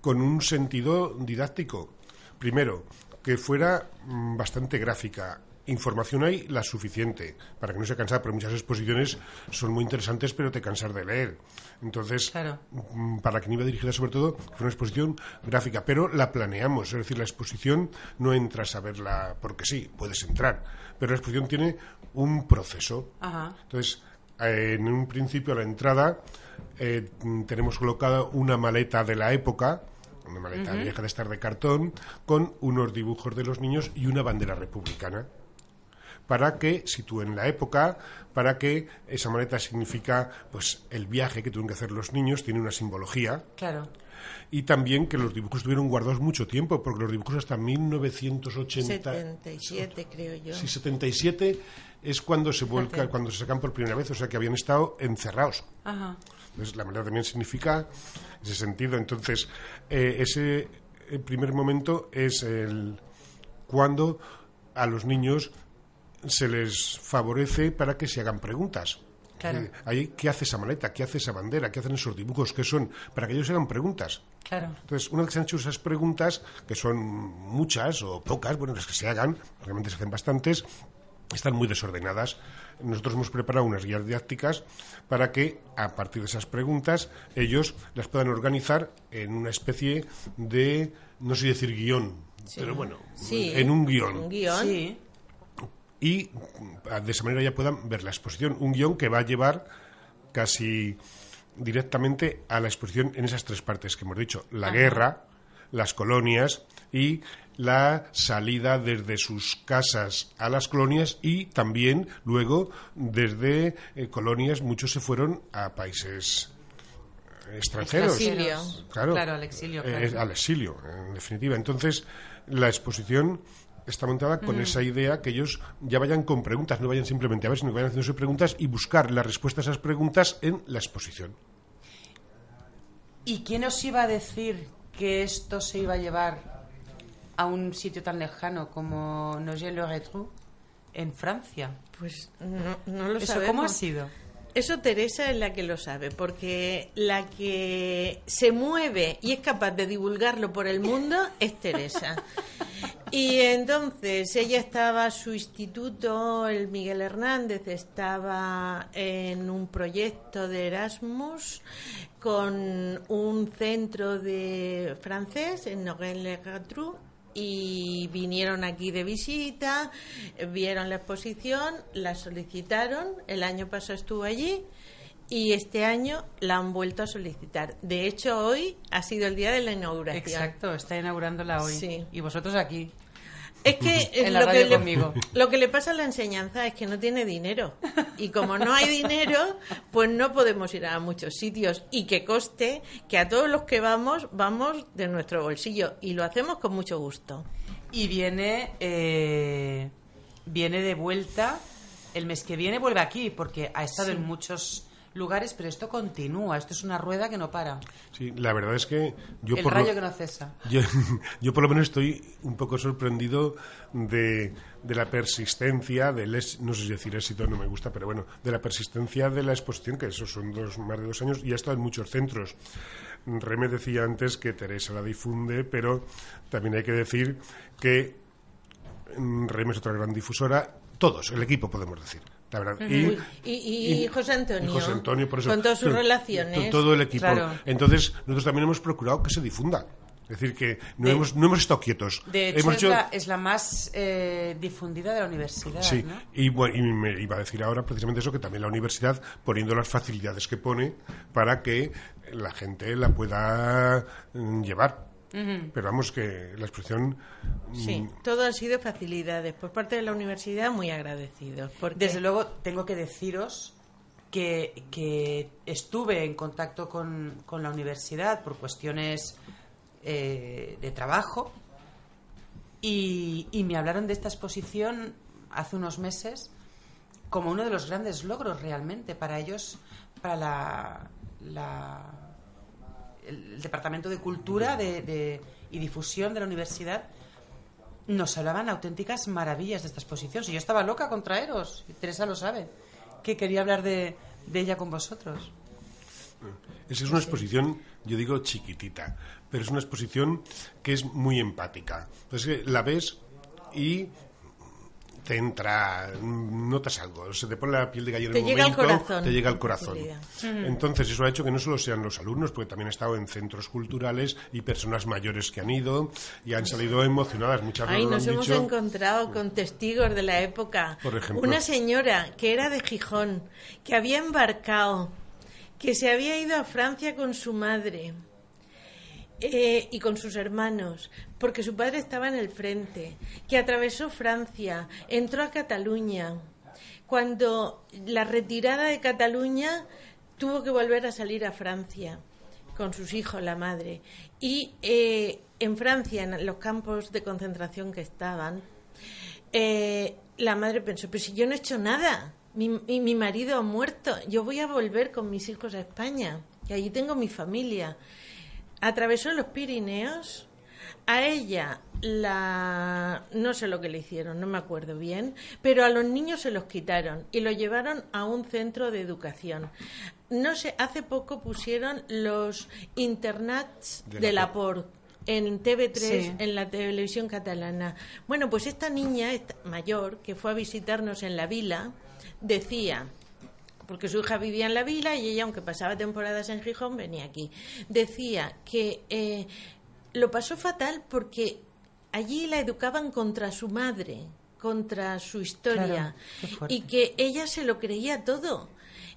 B: con un sentido didáctico. Primero, que fuera mm, bastante gráfica. Información hay la suficiente para que no se cansara, porque muchas exposiciones son muy interesantes, pero te cansas de leer. Entonces,
A: Claro.
B: mm, para quien iba dirigida sobre todo, fue una exposición gráfica, pero la planeamos, es decir, la exposición no entras a verla porque sí, puedes entrar, pero la exposición tiene un proceso.
A: Ajá.
B: Entonces, eh, en un principio a la entrada eh, tenemos colocada una maleta de la época, una maleta vieja de estar de cartón, con unos dibujos de los niños y una bandera republicana. Para que sitúen la época, para que esa maleta significa pues el viaje que tuvieron que hacer los niños, tiene una simbología.
A: Claro.
B: Y también que los dibujos estuvieron guardados mucho tiempo, porque los dibujos hasta 1980...
C: 77, creo yo.
B: Sí, 77 es cuando se vuelca, cuando se sacan por primera vez, o sea que habían estado encerrados.
A: Ajá.
B: Entonces, la maleta también significa ese sentido. Entonces, eh, ese el primer momento es el cuando a los niños se les favorece para que se hagan preguntas.
A: Claro.
B: Eh, ahí, ¿Qué hace esa maleta? ¿Qué hace esa bandera? ¿Qué hacen esos dibujos? ¿Qué son? Para que ellos se hagan preguntas.
A: Claro.
B: Entonces, una vez que se han hecho esas preguntas, que son muchas o pocas, bueno, las que se hagan, realmente se hacen bastantes, están muy desordenadas. Nosotros hemos preparado unas guías didácticas para que, a partir de esas preguntas, ellos las puedan organizar en una especie de, no sé decir guion, pero bueno,
C: Sí,
B: en un guion
C: Un guion.
A: Sí.
B: Y mm, de esa manera ya puedan ver la exposición. Un guion que va a llevar casi directamente a la exposición en esas tres partes que hemos dicho. La guerra, las colonias y la salida desde sus casas a las colonias y también luego desde eh, colonias muchos se fueron a países eh, extranjeros.
C: Exilio.
B: Claro,
A: Claro, al exilio,
B: Eh,
A: claro.
B: al exilio, en definitiva. Entonces, la exposición está montada con esa idea que ellos ya vayan con preguntas, no vayan simplemente a ver, sino que vayan haciéndose preguntas y buscar la respuesta a esas preguntas en la exposición.
A: ¿Y quién os iba a decir que esto se iba a llevar a un sitio tan lejano como Nogent-le-Retrou en Francia?
C: Pues no, no lo
A: ¿Eso
C: sabemos.
A: cómo ha sido?
C: Eso Teresa es la que lo sabe, porque la que se mueve y es capaz de divulgarlo por el mundo es Teresa. Y entonces ella estaba, su instituto, el Miguel Hernández, estaba en un proyecto de Erasmus con un centro de francés en Nogent-le-Gatrou y vinieron aquí de visita, vieron la exposición, la solicitaron, el año pasado estuvo allí y este año la han vuelto a solicitar. De hecho, hoy ha sido el día de la inauguración.
A: Exacto, está inaugurándola hoy.
C: Sí.
A: Y vosotros aquí.
C: Es que eh,
A: En la
C: lo, que
A: radio
C: le,
A: conmigo.
C: lo que le pasa a la enseñanza es que no tiene dinero. Y como no hay dinero, pues no podemos ir a muchos sitios. Y que coste que a todos los que vamos, vamos de nuestro bolsillo. Y lo hacemos con mucho gusto.
A: Y viene, eh, viene de vuelta, el mes que viene vuelve aquí, porque ha estado en muchos lugares, pero esto continúa, esto es una rueda que no para.
B: Sí, la verdad es que yo
A: el
B: por
A: rayo
B: lo,
A: que no cesa.
B: yo, yo por lo menos estoy un poco sorprendido de, de la persistencia, del es- no sé si decir éxito, no me gusta, pero bueno, de la persistencia de la exposición, que eso son dos, más de dos años, y ha estado en muchos centros. Reme decía antes que Teresa la difunde, pero también hay que decir que mm, Reme es otra gran difusora, todos, el equipo podemos decir, la verdad.
C: Y- y José Antonio,
B: y José Antonio, por eso.
C: con todas sus relaciones.
B: to- Todo el equipo.
A: Claro.
B: Entonces, nosotros también hemos procurado que se difunda. Es decir, que no,
A: De-
B: hemos, no hemos estado quietos.
A: De hecho,
B: hemos
A: es, la, es la más eh, difundida de la universidad,
B: Sí,
A: ¿no?
B: y, bueno, y me iba a decir ahora precisamente eso, que también la universidad poniendo las facilidades que pone para que la gente la pueda mm. Pero vamos, que la exposición... mm,
C: Sí, todo han sido facilidades por parte de la universidad, muy agradecidos. Porque
A: Desde luego, tengo que deciros que, que estuve en contacto con, con la universidad por cuestiones eh, de trabajo y, y me hablaron de esta exposición hace unos meses como uno de los grandes logros realmente para ellos, para la, la- el, Departamento de Cultura de- y Difusión de la universidad nos hablaban auténticas maravillas de esta exposición. Si yo estaba loca con traeros, Teresa lo sabe, que quería hablar de, ella con vosotros.
B: Es que es una exposición, yo digo chiquitita, pero es una exposición que es muy empática. Entonces la ves y te entra, notas algo, se te pone la piel de gallina
C: Te
B: en un
C: llega al
B: momento,
C: corazón,
B: te llega al corazón. Entonces eso ha hecho que no solo sean los alumnos, porque también he estado en centros culturales y personas mayores que han ido y han salido emocionadas. Muchas
C: Ay,
B: veces lo
C: nos
B: han
C: hemos
B: dicho.
C: encontrado con testigos de la época.
B: Por ejemplo.
C: Una señora que era de Gijón, que había embarcado, que se había ido a Francia con su madre eh, y con sus hermanos, porque su padre estaba en el frente, que atravesó Francia, entró a Cataluña. Cuando la retirada de Cataluña tuvo que volver a salir a Francia con sus hijos, la madre. Y eh, en Francia, en los campos de concentración que estaban, eh, la madre pensó, pero si yo no he hecho nada, mi, mi, mi marido ha muerto, yo voy a volver con mis hijos a España, y allí tengo mi familia. Atravesó los Pirineos, a ella la no sé lo que le hicieron, no me acuerdo bien, pero a los niños se los quitaron y los llevaron a un centro de educación. No sé, hace poco pusieron los internats de, la POR en TV3,
A: Sí.
C: en la televisión catalana. Bueno, pues esta niña esta- mayor que fue a visitarnos en la vila decía porque su hija vivía en la vila y ella, aunque pasaba temporadas en Gijón, venía aquí. Decía que eh, lo pasó fatal porque allí la educaban contra su madre, contra su historia,
A: Claro,
C: y que ella se lo creía todo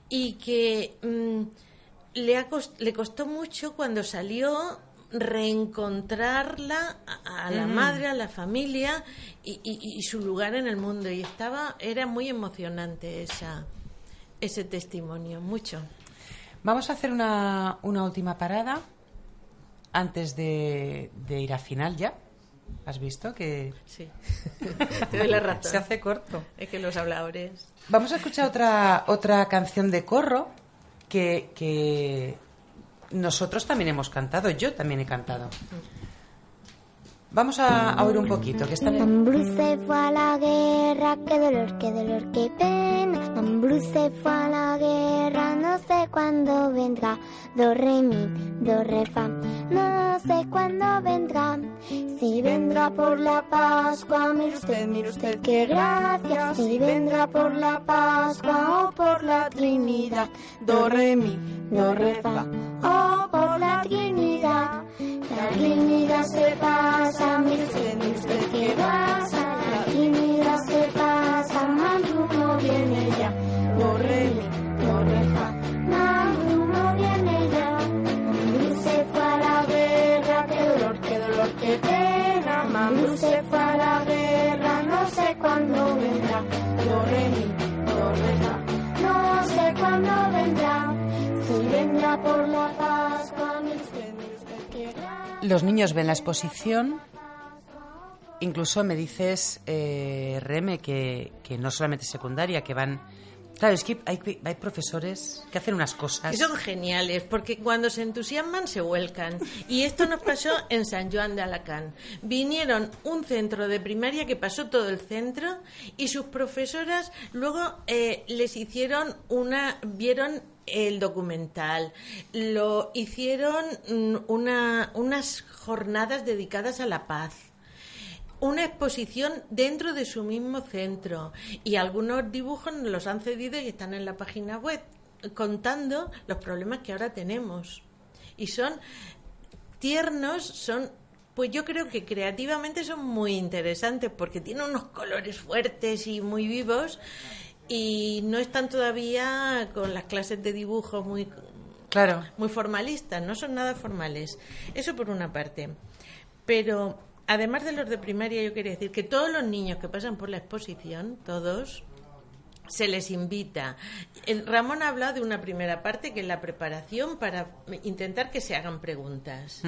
C: y que mm, le, ha cos- le costó mucho cuando salió reencontrarla a, a la madre, a la familia y, y- y su lugar en el mundo. Y estaba, era muy emocionante esa, ese testimonio, mucho.
A: Vamos a hacer una, una última parada antes de, de ir a final ya. ¿Has visto que
C: Sí, te doy la razón.
A: se hace corto?
C: Es que los habladores.
A: Vamos a escuchar otra, otra canción de corro que, que nosotros también hemos cantado, yo también he cantado. Vamos a, a oír un poquito, que está en...
D: Mambrú se fue a la guerra, qué dolor, qué dolor, qué pena. Mambrú se fue a la guerra, no sé cuándo vendrá. Do, re, mi, do, re, fa, no sé cuándo vendrá. Si vendrá por la Pascua, mire usted, mire usted, qué gracia. Si vendrá por la Pascua o por la Trinidad. Do, re, mi, do, re, fa, o por la Trinidad. La Trinidad se pasa, usted, mire usted qué pasa. La Trinidad se pasa, Mambrú no viene ya. Do, re, mi, do, re, fa, Mambrú no viene ya. Mambrú se fue a la guerra, qué dolor, qué dolor, qué pena. Mambrú se fue a la guerra, no sé cuándo vendrá. Do, re, mi, do, re, fa, no sé cuándo vendrá. Si vendrá por la Pascua,
A: Los niños ven la exposición. Incluso me dices, eh, Reme, que, que no solamente secundaria, que van... Claro, es que hay, hay profesores que hacen unas cosas...
C: Que son geniales, porque cuando se entusiasman se vuelcan. Y esto nos pasó en San Joan de Alacant. Vinieron un centro de primaria que pasó todo el centro y sus profesoras luego eh, les hicieron una, vieron el documental, lo hicieron mm, una, unas jornadas dedicadas a la paz una exposición dentro de su mismo centro y algunos dibujos nos los han cedido y están en la página web contando los problemas que ahora tenemos y son tiernos son pues yo creo que creativamente son muy interesantes porque tienen unos colores fuertes y muy vivos y no están todavía con las clases de dibujo muy
A: Claro.
C: muy formalistas, no son nada formales. Eso por una parte. Pero además de los de primaria, yo quería decir que todos los niños que pasan por la exposición, todos, se les invita. El- Ramón ha hablado de una primera parte que es la preparación para intentar que se hagan preguntas.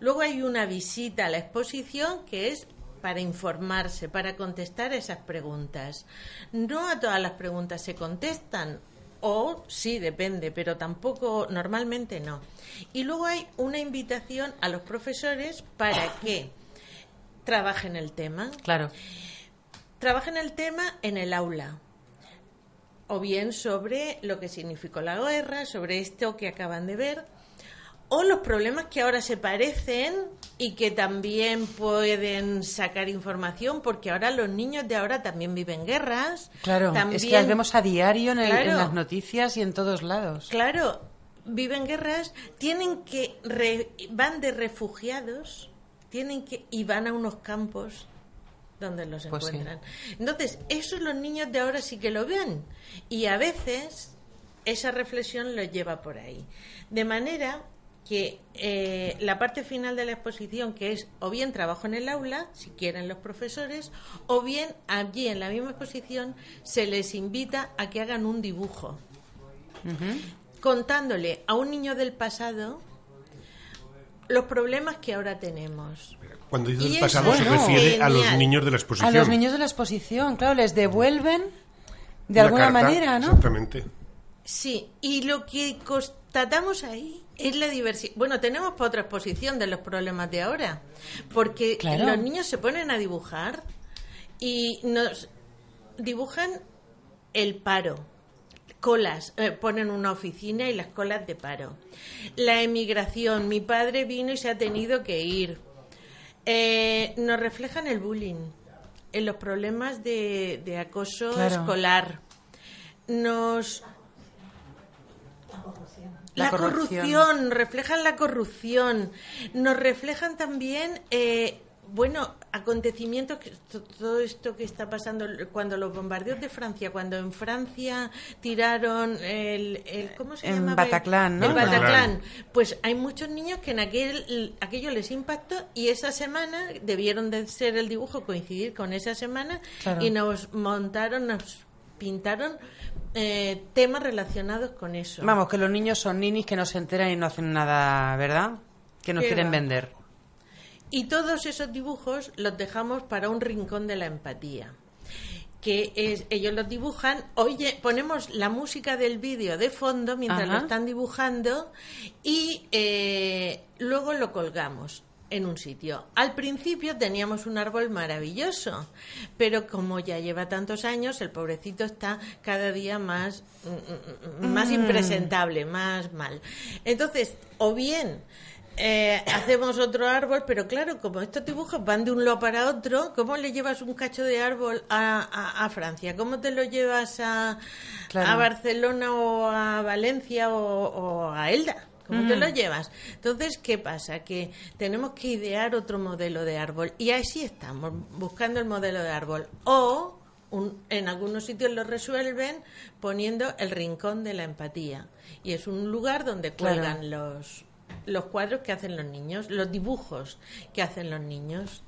C: Luego hay una visita a la exposición que es para informarse, para contestar esas preguntas. No a todas las preguntas se contestan, o sí, depende, pero tampoco, normalmente no. Y luego hay una invitación a los profesores para que trabajen el tema.
A: Claro.
C: Trabajen el tema en el aula. O bien sobre lo que significó la guerra, sobre esto que acaban de ver, o los problemas que ahora se parecen y que también pueden sacar información, porque ahora los niños de ahora también viven guerras.
A: Claro,
C: también,
A: es que las vemos a diario en, el- en las noticias y en todos lados.
C: Claro, viven guerras, tienen que re- van de refugiados, tienen que y van a unos campos donde los
A: Pues sí.
C: encuentran. Entonces, eso los niños de ahora sí que lo ven y a veces esa reflexión los lleva por ahí. De manera que eh, la parte final de la exposición, que es o bien trabajo en el aula, si quieren los profesores, o bien allí en la misma exposición se les invita a que hagan un dibujo, contándole a un niño del pasado los problemas que ahora tenemos.
B: Cuando dice el pasado se refiere a los niños de la
A: A
B: exposición.
A: los niños de la exposición, claro, les devuelven de
B: Una
A: alguna
B: carta,
A: manera, ¿no?
B: Exactamente.
C: Sí, y lo que constatamos ahí es la diversidad. Bueno, tenemos para otra exposición de los problemas de ahora, porque
A: Claro.
C: los niños se ponen a dibujar y nos dibujan el paro, colas, eh, ponen una oficina y las colas de paro. La emigración, mi padre vino y se ha tenido que ir. Eh, nos reflejan el bullying, en los problemas de, de acoso
A: Claro.
C: escolar. Nos
A: La
C: la,
A: corrupción.
C: corrupción. reflejan la corrupción, nos reflejan también, eh, bueno, acontecimientos, que, todo esto que está pasando, cuando los bombardeos de Francia, cuando en Francia tiraron el, el ¿cómo se llama?
A: Bataclan, ¿no?
C: El Bataclan.
B: Bataclan.
C: Pues hay muchos niños que en aquel, aquello les impactó y esa semana debieron de ser el dibujo coincidir con esa semana
A: Claro.
C: y nos montaron, nos pintaron eh, temas relacionados con eso.
A: Vamos, que los niños son ninis que no se enteran y no hacen nada, ¿verdad? Que nos
C: ¿Qué
A: quieren
C: va?
A: vender.
C: Y todos esos dibujos los dejamos para un rincón de la empatía. Que es, ellos los dibujan, oye, ponemos la música del vídeo de fondo mientras
A: Ajá.
C: lo están dibujando y eh, luego lo colgamos en un sitio. Al principio teníamos un árbol maravilloso, pero como ya lleva tantos años, el pobrecito está cada día más, mm, mm, mm, más impresentable, más mal. Entonces, o bien eh, hacemos otro árbol, pero claro, como estos dibujos van de un lado para otro, ¿cómo le llevas un cacho de árbol a, a- a Francia? ¿Cómo te lo llevas a,
A: Claro.
C: a Barcelona o a Valencia o, o a Elda? ¿Cómo te lo llevas? Entonces, ¿qué pasa? Que tenemos que idear otro modelo de árbol. Y así estamos, buscando el modelo de árbol. O un- en algunos sitios lo resuelven poniendo el rincón de la empatía. Y es un lugar donde
A: Claro.
C: cuelgan los, los cuadros que hacen los niños, los dibujos que hacen los niños.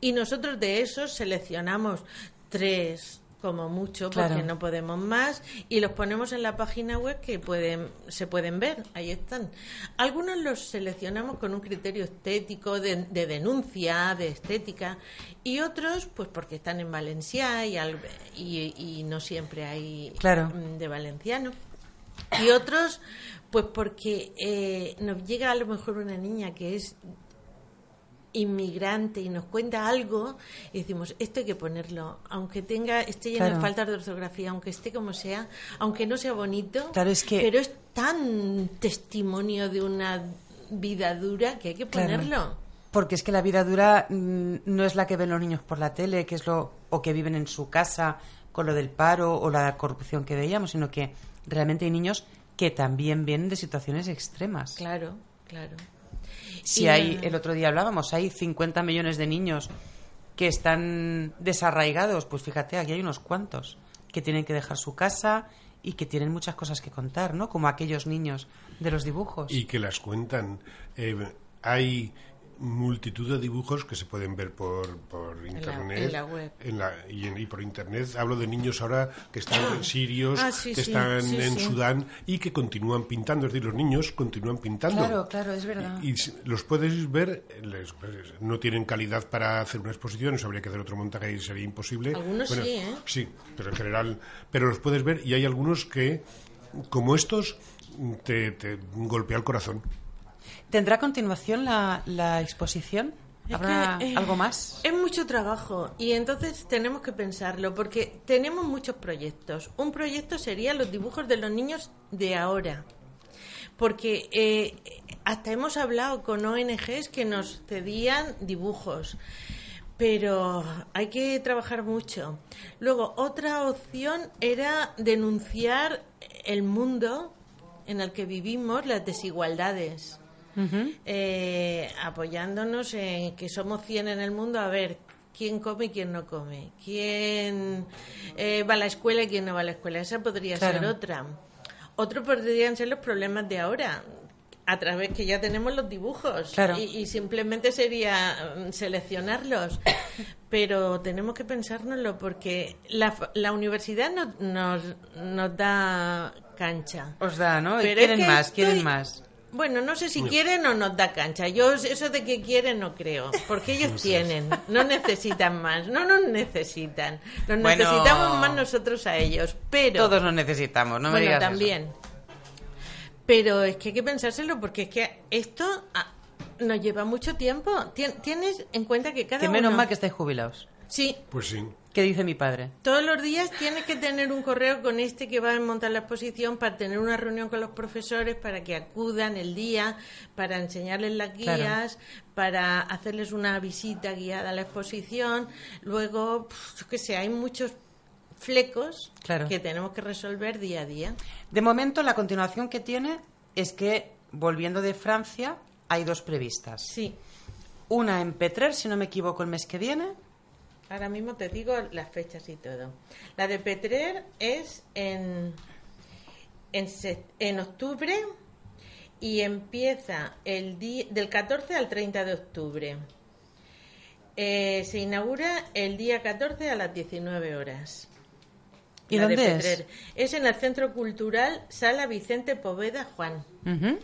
C: Y nosotros de esos seleccionamos tres como mucho porque
A: Claro.
C: no podemos más y los ponemos en la página web que pueden se pueden ver ahí están algunos los seleccionamos con un criterio estético de, de denuncia de estética y otros pues porque están en valencià y, al- y, y no siempre hay
A: Claro.
C: de valenciano y otros pues porque eh, nos llega a lo mejor una niña que es inmigrante y nos cuenta algo y decimos esto hay que ponerlo aunque tenga esté lleno
A: Claro.
C: de faltas de ortografía aunque esté como sea aunque no sea bonito
A: Claro, es que-
C: pero es tan testimonio de una vida dura que hay que
A: Claro.
C: ponerlo
A: Porque es que la vida dura mm, no es la que ven los niños por la tele, que es lo o que viven en su casa con lo del paro o la corrupción que veíamos, sino que realmente hay niños que también vienen de situaciones extremas.
C: claro claro
A: Si
C: Y
A: hay, el otro día hablábamos, hay 50 millones de niños que están desarraigados, pues fíjate, aquí hay unos cuantos que tienen que dejar su casa y que tienen muchas cosas que contar, ¿no? Como aquellos niños de los dibujos.
B: y que las cuentan. Eh, hay multitud de dibujos que se pueden ver por, por internet
C: en la web.
B: en la- y, en- y por internet hablo de niños ahora que están en sirios
C: Ah, sí,
B: que
C: sí,
B: están
C: sí,
B: en. Sudán y que continúan pintando es decir los niños continúan pintando
A: Claro, claro, es verdad.
B: y, los puedes ver les- no tienen calidad para hacer una exposición eso habría que hacer otro montaje y sería imposible
C: Algunos sí, ¿eh?
B: Sí, pero en general, pero los puedes ver y hay algunos que, como estos, te, te golpea el corazón.
A: ¿Tendrá continuación la, la exposición?
C: Es
A: ¿Habrá
C: que, eh,
A: algo más?
C: Es mucho trabajo y entonces tenemos que pensarlo porque tenemos muchos proyectos. Un proyecto sería los dibujos de los niños de ahora. Porque eh, hasta hemos hablado con ONGs que nos cedían dibujos. Pero hay que trabajar mucho. Luego, otra opción era denunciar el mundo en el que vivimos, las desigualdades eh, apoyándonos en que somos 100 en el mundo, a ver quién come y quién no come, quién eh, va a la escuela y quién no va a la escuela. Esa podría
A: Claro.
C: ser otra. Otro podrían ser los problemas de ahora. a través que ya tenemos los dibujos
A: Claro.
C: y, y simplemente sería mm, seleccionarlos. Pero tenemos que pensárnoslo porque la, la universidad nos, nos, nos da cancha.
A: Os da, ¿no?
C: Pero
A: quieren
C: es que
A: más, quieren más.
C: Bueno, no sé si quieren o nos da cancha. Yo eso de que quieren no creo, porque ellos tienen, no necesitan más, no nos necesitan. Nos
A: Bueno.
C: necesitamos más nosotros a ellos, pero
A: Todos nos necesitamos, no me
C: bueno,
A: digas eso.
C: también. Pero es que hay que pensárselo porque es que esto ah, nos lleva mucho tiempo. Tien- Tienes en cuenta que cada
A: Que menos
C: uno-
A: mal que estáis jubilados.
C: Sí,
B: Pues sí.
A: ¿Qué dice mi padre?
C: todos los días tienes que tener un correo con este que va a montar la exposición para tener una reunión con los profesores para que acudan el día, para enseñarles las
A: Claro.
C: guías, para hacerles una visita guiada a la exposición. Luego, yo qué sé, hay muchos flecos
A: Claro.
C: que tenemos que resolver día a día.
A: De momento, la continuación que tiene es que, volviendo de Francia, hay dos previstas.
C: Sí,
A: Una en Petrer, si no me equivoco, el mes que viene.
C: Ahora mismo te digo las fechas y todo. La de Petrer es en, en, octubre y empieza el día, del 14 al 30 de octubre. Eh, se inaugura el día 14 a las 19 horas.
A: ¿Y
C: La de
A: dónde es?
C: Petrer. Es en el Centro Cultural Sala Vicente Poveda Juan.
A: Ujú.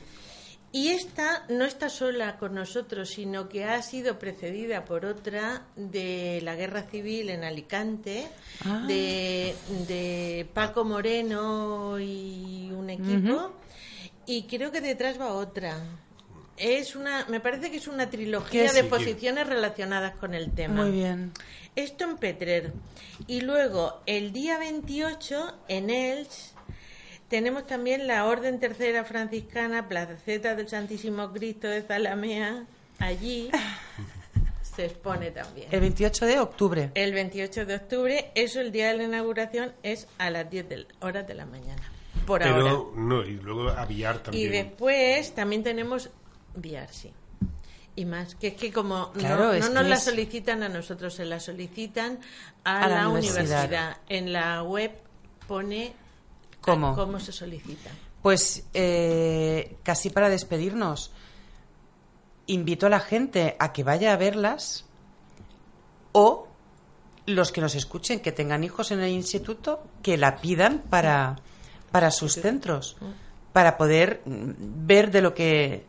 C: Y esta no está sola con nosotros, sino que ha sido precedida por otra de la Guerra Civil en Alicante,
A: Ah.
C: de, de Paco Moreno y un equipo, y creo que detrás va otra. Es una, me parece que es una trilogía de exposiciones relacionadas con el tema.
A: Muy bien.
C: Esto en Petrer. Y luego, el día 28, en Elche, tenemos también la Orden Tercera Franciscana, Placeta del Santísimo Cristo de Zalamea. Allí se expone también.
A: El 28 de octubre.
C: El 28 de octubre, eso el día de la inauguración es a las 10 de, horas de la mañana. Por ahora.
B: Pero no, y luego aviar
C: Y
B: también.
C: después también tenemos VR, sí. Y más, que es que como
A: Claro,
C: no, no nos la solicitan a nosotros, se la solicitan a,
A: A la
C: la,
A: universidad.
C: universidad. En la web pone
A: ¿Cómo?
C: cómo se solicita.
A: Pues eh, casi para despedirnos, invito a la gente a que vaya a verlas o los que nos escuchen, que tengan hijos en el instituto, que la pidan para, para sus centros, para poder mm, ver de lo que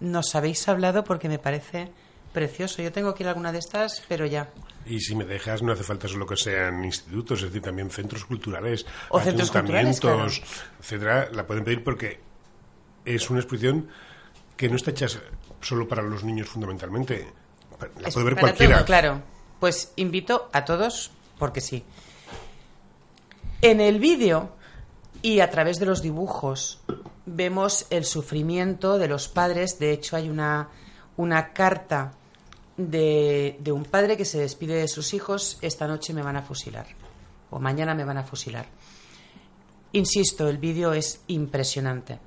A: nos habéis hablado, porque me parece precioso. Yo tengo que ir a alguna de estas, pero ya.
B: Y si me dejas, no hace falta solo que sean institutos, es decir, también centros culturales,
A: O centros culturales,
B: ayuntamientos, etcétera, la pueden pedir porque es una exposición que no está hecha solo para los niños fundamentalmente. La
A: Es
B: puede ver cualquiera.
A: todo, claro. Pues invito a todos, porque sí. En el vídeo y a través de los dibujos vemos el sufrimiento de los padres. De hecho, hay una, una carta de, un padre que se despide de sus hijos. Esta noche me van a fusilar. O mañana me van a fusilar. Insisto, el vídeo es impresionante.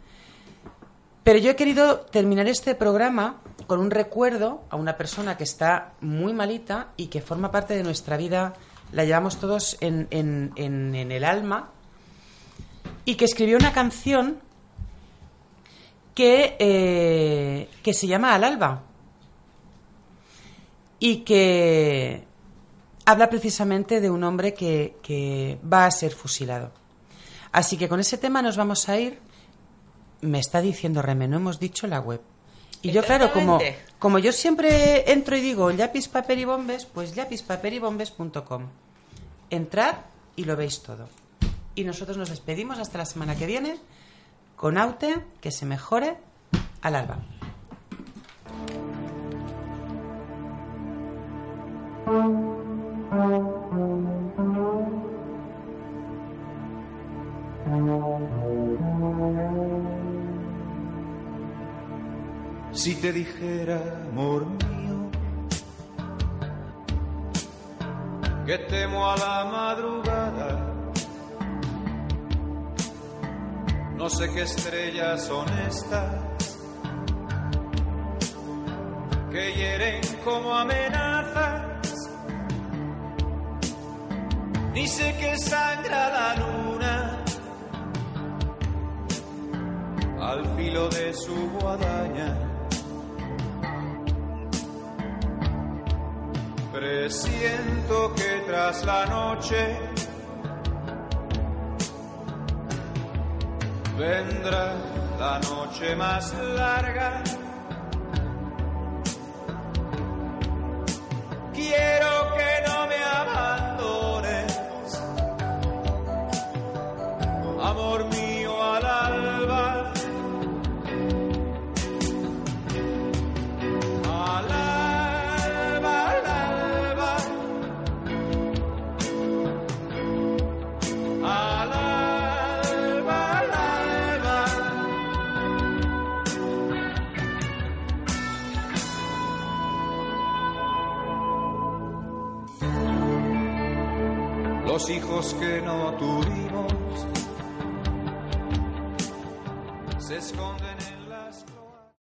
A: Pero yo he querido terminar este programa con un recuerdo a una persona que está muy malita y que forma parte de nuestra vida, la llevamos todos en, en- en- en el alma, y que escribió una canción que, eh, que se llama Al alba y que habla precisamente de un hombre que, que va a ser fusilado. Así que con ese tema nos vamos a ir me está diciendo Reme, no hemos dicho la web. Y yo, claro, como, como yo siempre entro y digo Yapis Paper y Bombes, pues yapispaperybombes.com. Entrad y lo veis todo. Y nosotros nos despedimos hasta la semana que viene con Aute, que se mejore al alba.
F: te dijera, amor mío, que temo a la madrugada. No sé qué estrellas son estas que hieren como amenazas. Ni sé qué sangra la luna al filo de su guadaña. Siento que tras la noche vendrá la noche más larga.